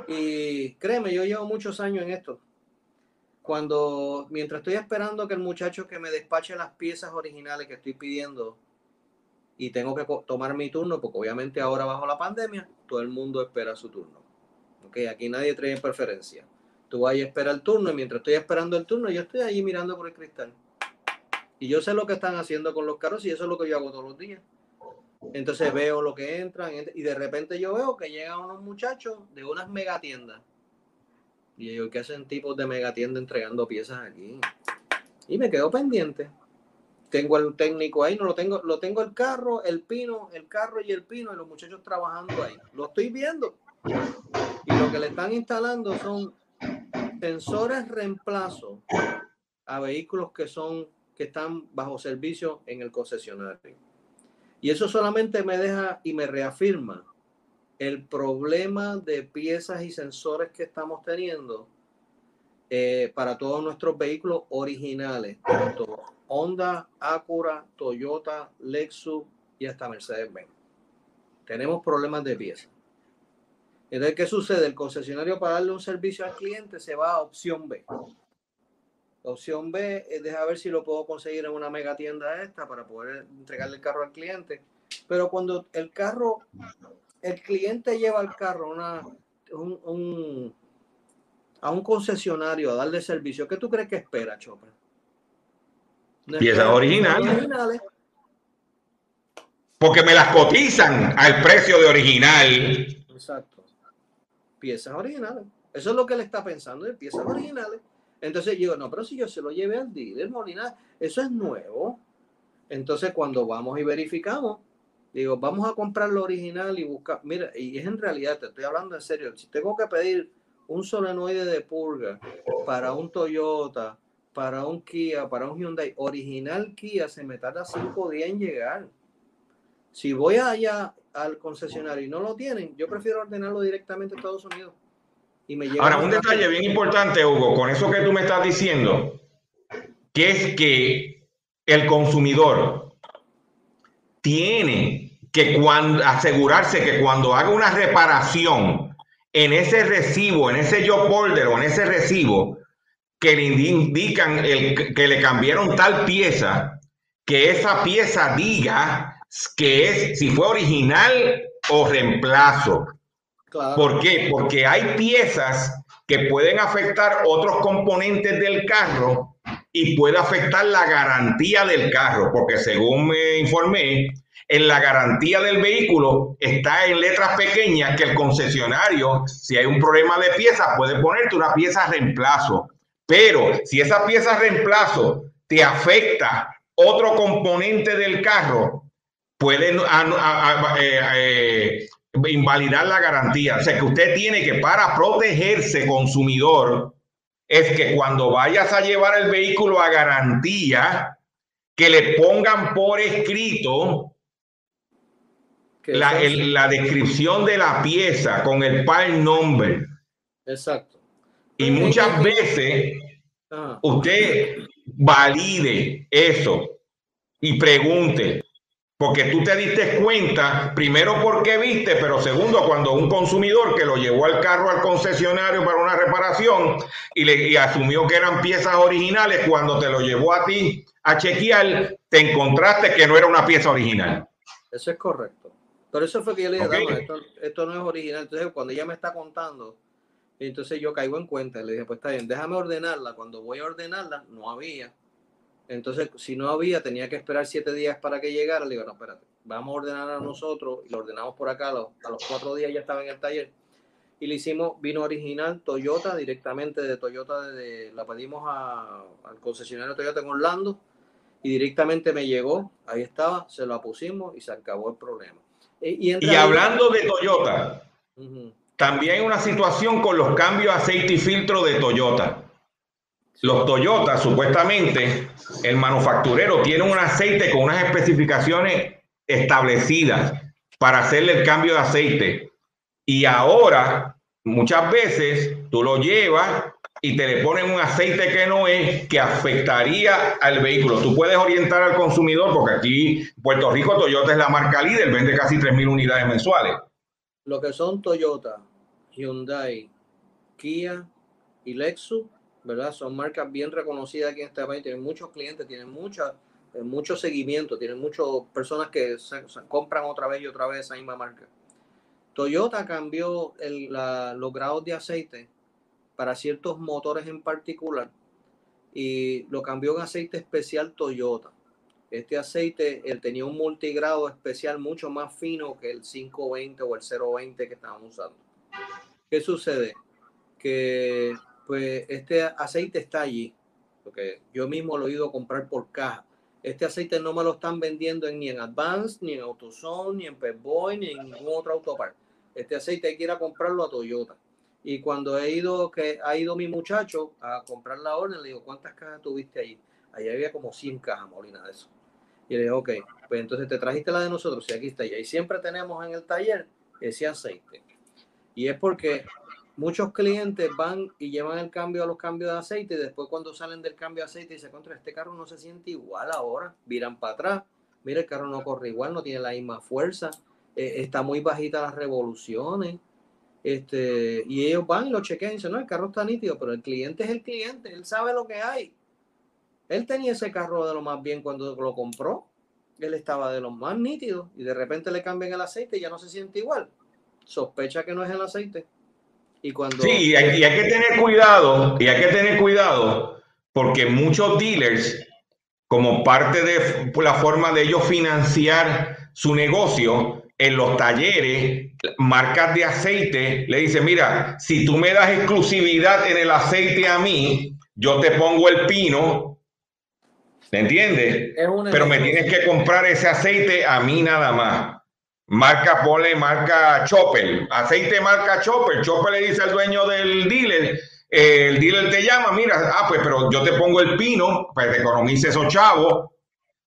Y créeme, yo llevo muchos años en esto. Cuando, mientras estoy esperando que el muchacho que me despache las piezas originales que estoy pidiendo y tengo que tomar mi turno, porque obviamente ahora bajo la pandemia, todo el mundo espera su turno. Ok, aquí nadie trae preferencia. Tú vas y espera el turno y mientras estoy esperando el turno, yo estoy allí mirando por el cristal. Y yo sé lo que están haciendo con los carros y eso es lo que yo hago todos los días. Entonces veo lo que entran ent- y de repente yo veo que llegan unos muchachos de unas megatiendas. Y yo, ¿qué hacen tipos de megatienda entregando piezas aquí? Y me quedo pendiente. Tengo el técnico ahí, no lo tengo, lo tengo el carro, el pino, el carro y el pino y los muchachos trabajando ahí. Lo estoy viendo. Y lo que le están instalando son sensores reemplazo a vehículos que son que están bajo servicio en el concesionario. Y eso solamente me deja y me reafirma el problema de piezas y sensores que estamos teniendo eh, para todos nuestros vehículos originales, tanto Honda, Acura, Toyota, Lexus y hasta Mercedes-Benz. Tenemos problemas de piezas. Entonces, ¿qué sucede? El concesionario para darle un servicio al cliente se va a opción B. La opción B es dejar ver si lo puedo conseguir en una mega tienda esta para poder entregarle el carro al cliente. Pero cuando el carro, el cliente lleva el carro a, una, un, un- a un concesionario a darle servicio, ¿qué tú crees que espera, Chopra? No Piezas originales. originales. Porque me las cotizan al precio de original. Exacto. Piezas originales. Eso es lo que él está pensando, de piezas originales. Entonces yo digo, no, pero si yo se lo llevé al dealer, Molina, eso es nuevo. Entonces cuando vamos y verificamos, digo, vamos a comprar lo original y buscar, mira, y es en realidad, te estoy hablando en serio, si tengo que pedir un solenoide de purga para un Toyota, para un Kia, para un Hyundai, original Kia, se me tarda cinco días en llegar. Si voy allá al concesionario y no lo tienen, yo prefiero ordenarlo directamente a Estados Unidos. Y me Ahora, un detalle bien importante, Hugo, con eso que tú me estás diciendo, que es que el consumidor tiene que cuando, asegurarse que cuando haga una reparación en ese recibo, en ese job order o en ese recibo, que le indi- indican el, que le cambiaron tal pieza, que esa pieza diga que es si fue original o reemplazo. Claro. ¿Por qué? Porque hay piezas que pueden afectar otros componentes del carro y puede afectar la garantía del carro, porque según me informé, en la garantía del vehículo está en letras pequeñas que el concesionario, si hay un problema de pieza, puede ponerte una pieza reemplazo. Pero si esa pieza reemplazo te afecta otro componente del carro, pueden a- a- a- eh, eh, invalidar la garantía. O sea que usted tiene que para protegerse consumidor es que cuando vayas a llevar el vehículo a garantía, que le pongan por escrito la, eso- el- la descripción de la pieza con el part number. Exacto. Y muchas veces Ajá. usted valide eso y pregunte, porque tú te diste cuenta, primero porque viste, pero segundo cuando un consumidor que lo llevó al carro al concesionario para una reparación y, le, y asumió que eran piezas originales, cuando te lo llevó a ti a chequear, te encontraste que no era una pieza original. Eso es correcto. Pero eso fue que yo le dije, Ok. "Dama, esto, esto no es original. Entonces, cuando ella me está contando, entonces yo caigo en cuenta. Le dije, pues está bien, déjame ordenarla. Cuando voy a ordenarla, no había. Entonces, si no había, tenía que esperar siete días para que llegara. Le digo, no, espérate, vamos a ordenar a nosotros. Y lo ordenamos por acá. A los, a los cuatro días ya estaba en el taller. Y le hicimos vino original Toyota, directamente de Toyota. De, la pedimos a- al concesionario Toyota en Orlando. Y directamente me llegó. Ahí estaba, se la pusimos y se acabó el problema. E- Y, hablando de Toyota, también una situación con los cambios aceite y filtro de Toyota. Los Toyota, supuestamente, el manufacturero tiene un aceite con unas especificaciones establecidas para hacerle el cambio de aceite. Y ahora, muchas veces, tú lo llevas y te le ponen un aceite que no es, que afectaría al vehículo. Tú puedes orientar al consumidor, porque aquí, Puerto Rico, Toyota es la marca líder, vende casi 3.000 unidades mensuales. Lo que son Toyota, Hyundai, Kia y Lexus, ¿verdad? Son marcas bien reconocidas aquí en este país. Tienen muchos clientes, tienen mucha, eh, mucho seguimiento, tienen muchas personas que compran otra vez y otra vez esa misma marca. Toyota cambió el- los grados de aceite para ciertos motores en particular y lo cambió en aceite especial Toyota. Este aceite él tenía un multigrado especial mucho más fino que el 520 o el 020 que estaban usando. ¿Qué sucede? Que pues este aceite está allí, porque yo mismo lo he ido a comprar por caja. Este aceite no me lo están vendiendo en- ni en Advance, ni en AutoZone, ni en Pep Boy, ni en ningún otro autopar. Este aceite hay que ir a comprarlo a Toyota. Y cuando he ido, que ha ido mi muchacho a comprar la orden, le digo, ¿cuántas cajas tuviste ahí? Ahí había como 100 cajas, Molina, de eso. Y le digo, ok, pues entonces te trajiste la de nosotros, y aquí está. Y siempre tenemos en el taller ese aceite. Y es porque muchos clientes van y llevan el cambio a los cambios de aceite y después cuando salen del cambio de aceite dicen, contra, este carro no se siente igual ahora, viran para atrás, mira, el carro no corre igual, no tiene la misma fuerza, eh, está muy bajita las revoluciones. Este, y ellos van y lo chequean y dicen, no, el carro está nítido, pero el cliente es el cliente, él sabe lo que hay. Él tenía ese carro de lo más bien cuando lo compró, él estaba de los más nítidos y de repente le cambian el aceite y ya no se siente igual. Sospecha que no es el aceite. Y cuando... Sí, y hay, y hay que tener cuidado, y hay que tener cuidado, porque muchos dealers como parte de la forma de ellos financiar su negocio, en los talleres, marcas de aceite, le dice, mira, si tú me das exclusividad en el aceite a mí, yo te pongo el pino, ¿me entiendes? Pero me tienes que comprar ese aceite a mí nada más. Marca, pone marca Chopper, aceite marca Chopper. Chopper le dice al dueño del dealer, el dealer te llama, mira, ah, pues, pero yo te pongo el pino, pues te economice esos chavos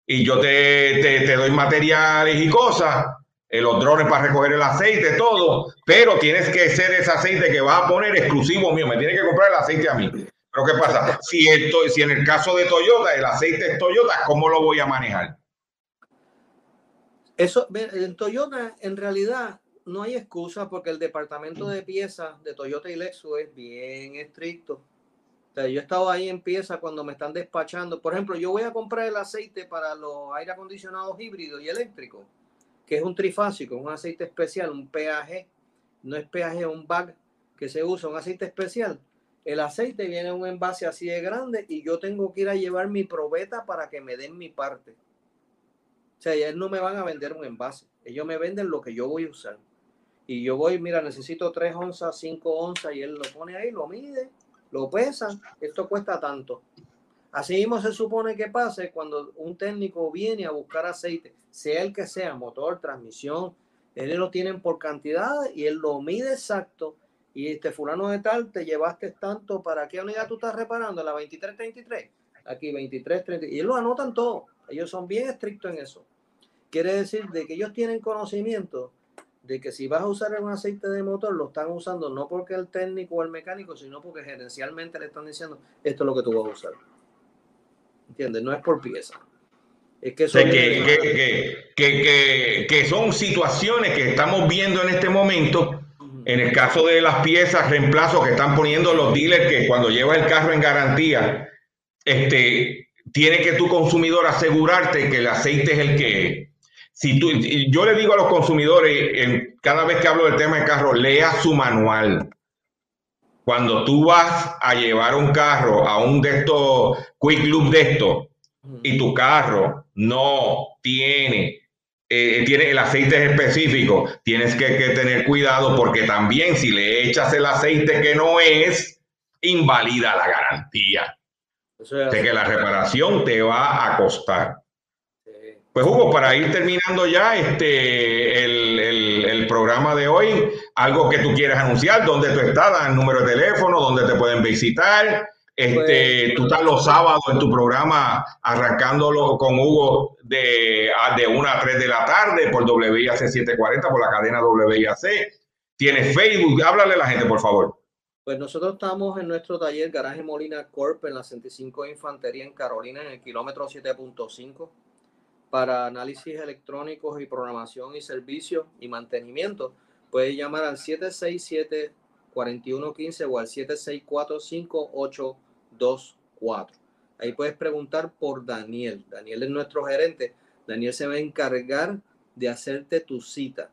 y yo te, te doy materiales y cosas los drones para recoger el aceite, todo, pero tienes que ser ese aceite que vas a poner exclusivo mío, me tienes que comprar el aceite a mí. Pero ¿qué pasa? Si, esto, si en el caso de Toyota, el aceite es Toyota, ¿cómo lo voy a manejar? Eso, en Toyota, en realidad, no hay excusa porque el departamento de piezas de Toyota y Lexus es bien estricto. Yo he estado ahí en piezas cuando me están despachando. Por ejemplo, yo voy a comprar el aceite para los aire acondicionados híbridos y eléctricos que es un trifásico, un aceite especial, un PAG, no es PAG, es un bag que se usa, un aceite especial. El aceite viene en un envase así de grande y yo tengo que ir a llevar mi probeta para que me den mi parte. O sea, ellos no me van a vender un envase, ellos me venden lo que yo voy a usar. Y yo voy, mira, necesito 3 onzas, 5 onzas y él lo pone ahí, lo mide, lo pesa, esto cuesta tanto. Así mismo se supone que pase cuando un técnico viene a buscar aceite, sea el que sea, motor, transmisión, él lo tienen por cantidad y él lo mide exacto. Y este fulano de tal, te llevaste tanto, ¿para qué unidad tú estás reparando? La 2333. Aquí 2333. Y ellos lo anotan todo. Ellos son bien estrictos en eso. Quiere decir de que ellos tienen conocimiento de que si vas a usar un aceite de motor, lo están usando no porque el técnico o el mecánico, sino porque gerencialmente le están diciendo esto es lo que tú vas a usar. ¿Entiendes? No es por pieza. Es que, son que, son situaciones que estamos viendo en este momento. En el caso de las piezas, reemplazo que están poniendo los dealers, que cuando llevas el carro en garantía, este, tiene que tu consumidor asegurarte que el aceite es el que Si tú, yo le digo a los consumidores, en, cada vez que hablo del tema del carro, lea su manual. Cuando tú vas a llevar un carro a un de estos quick loop de estos y tu carro no tiene eh, tiene el aceite específico, tienes que, tener cuidado porque también si le echas el aceite que no es, invalida la garantía. De que la reparación te va a costar. Pues Hugo, para ir terminando ya este el, el, programa de hoy, algo que tú quieras anunciar, dónde tú estás, el número de teléfono, dónde te pueden visitar. Este, pues, tú estás los sábados en tu programa arrancándolo con Hugo de, de 1 a 3 de la tarde por WIAC 740, por la cadena WIAC. Tienes Facebook, háblale a la gente, por favor. Pues nosotros estamos en nuestro taller Garaje Molina Corp en la 65 de Infantería en Carolina, en el kilómetro 7.5 para análisis electrónicos y programación y servicios y mantenimiento, puedes llamar al 767-4115 o al 764-5824. Ahí puedes preguntar por Daniel. Daniel es nuestro gerente. Daniel se va a encargar de hacerte tu cita.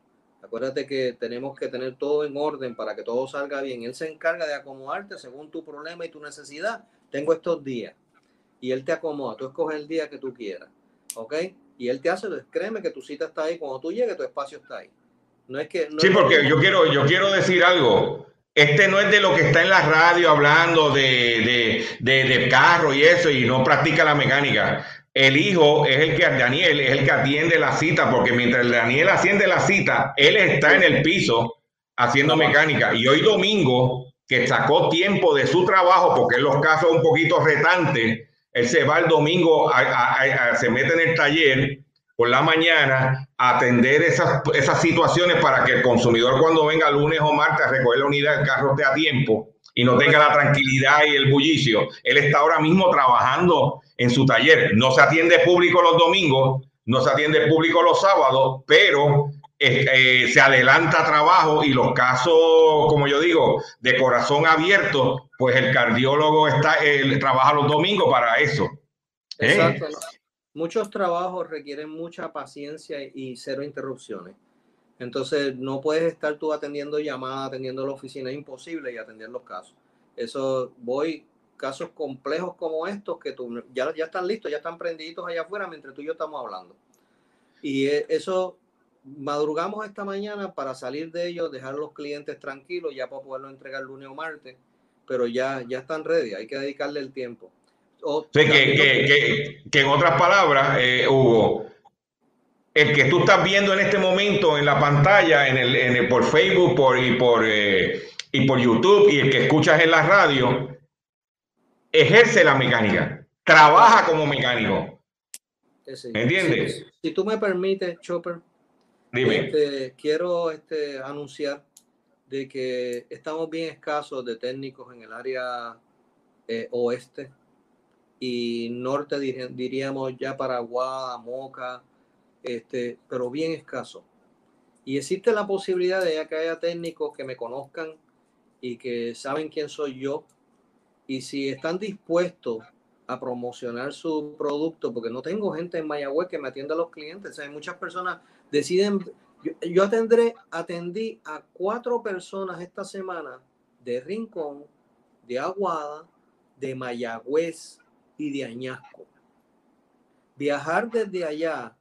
Acuérdate que tenemos que tener todo en orden para que todo salga bien. Él se encarga de acomodarte según tu problema y tu necesidad. Tengo estos días. Y él te acomoda. Tú escoges el día que tú quieras. ¿Ok? y él te hace, créeme que tu cita está ahí, cuando tú llegues tu espacio está ahí. No es que... sí, porque yo quiero, yo quiero decir algo. Este no es de lo que está en la radio hablando de, de, de, carro y eso, y no practica la mecánica. El hijo es el que, Daniel, es el que atiende la cita, porque mientras Daniel atiende la cita, él está en el piso haciendo mecánica. Y hoy domingo, que sacó tiempo de su trabajo, porque en los casos un poquito retantes, él se va el domingo, se mete en el taller por la mañana a atender esas, esas situaciones para que el consumidor cuando venga lunes o martes a recoger la unidad del carro esté a tiempo y no tenga la tranquilidad y el bullicio. Él está ahora mismo trabajando en su taller. No se atiende público los domingos, no se atiende público los sábados, pero eh, se adelanta trabajo y los casos, como yo digo, de corazón abierto, pues el cardiólogo está, trabaja los domingos para eso. ¿eh? Exacto. Muchos trabajos requieren mucha paciencia y cero interrupciones. Entonces, no puedes estar tú atendiendo llamadas, atendiendo la oficina, es imposible y atender los casos. Eso voy casos complejos como estos que tú, ya, ya están listos, ya están prendidos allá afuera mientras tú y yo estamos hablando. Y eh, eso madrugamos esta mañana para salir de ellos, dejar a los clientes tranquilos, ya para poderlo entregar lunes o martes, pero ya, ya están ready, hay que dedicarle el tiempo. O, Sí, que, que- que- que en otras palabras, eh, Hugo, el que tú estás viendo en este momento en la pantalla, en el, en el- por Facebook por, y, por, eh, y por YouTube, y el que escuchas en la radio, ejerce la mecánica, trabaja como mecánico. ¿Me entiendes? Si, si tú me permites, Chopper, Dime. Este, quiero este, anunciar de que estamos bien escasos de técnicos en el área eh, oeste y norte, diríamos ya para Aguada, Moca, este, pero bien escaso. Y existe la posibilidad de que haya técnicos que me conozcan y que saben quién soy yo. Y si están dispuestos a promocionar su producto, porque no tengo gente en Mayagüez que me atienda a los clientes. O muchas personas deciden. Yo, yo atendré, atendí a cuatro personas esta semana de Rincón, de Aguada, de Mayagüez y de Añasco. Viajar desde allá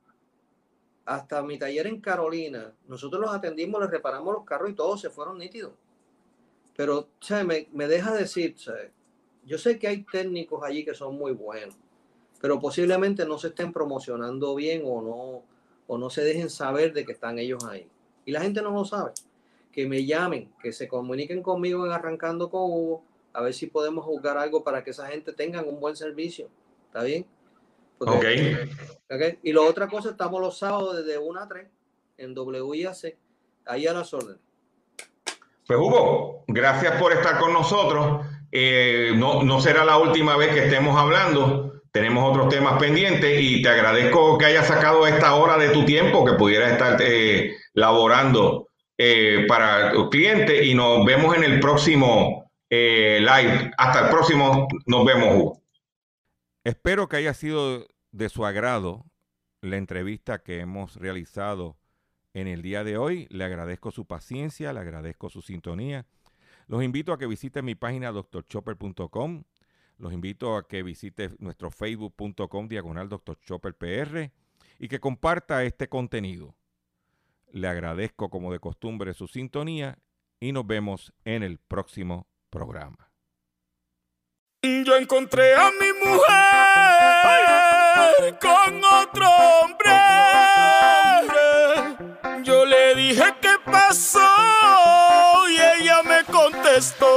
hasta mi taller en Carolina, nosotros los atendimos, les reparamos los carros y todos se fueron nítidos. Pero, o me, me deja decir, sea, yo sé que hay técnicos allí que son muy buenos, pero posiblemente no se estén promocionando bien o no, o no se dejen saber de que están ellos ahí. Y la gente no lo sabe. Que me llamen, que se comuniquen conmigo en Arrancando con Hugo, a ver si podemos jugar algo para que esa gente tengan un buen servicio. ¿Está bien? Porque- Ok. ¿ok? Y la otra cosa, estamos los sábados desde 1 a 3 en WIAC, ahí a las órdenes. Pues Hugo, gracias por estar con nosotros. Eh, no, no será la última vez que estemos hablando. Tenemos otros temas pendientes y te agradezco que hayas sacado esta hora de tu tiempo que pudieras estar eh, laborando eh, para tus clientes y nos vemos en el próximo live. Hasta el próximo, nos vemos. Espero que haya sido de su agrado la entrevista que hemos realizado en el día de hoy. Le agradezco su paciencia, le agradezco su sintonía. Los invito a que visiten mi página drchopper.com. Los invito a que visite nuestro facebook.com diagonal drchopperpr y que comparta este contenido. Le agradezco como de costumbre su sintonía y nos vemos en el próximo programa. Yo encontré a mi mujer con otro hombre. Yo le dije qué pasó estoy.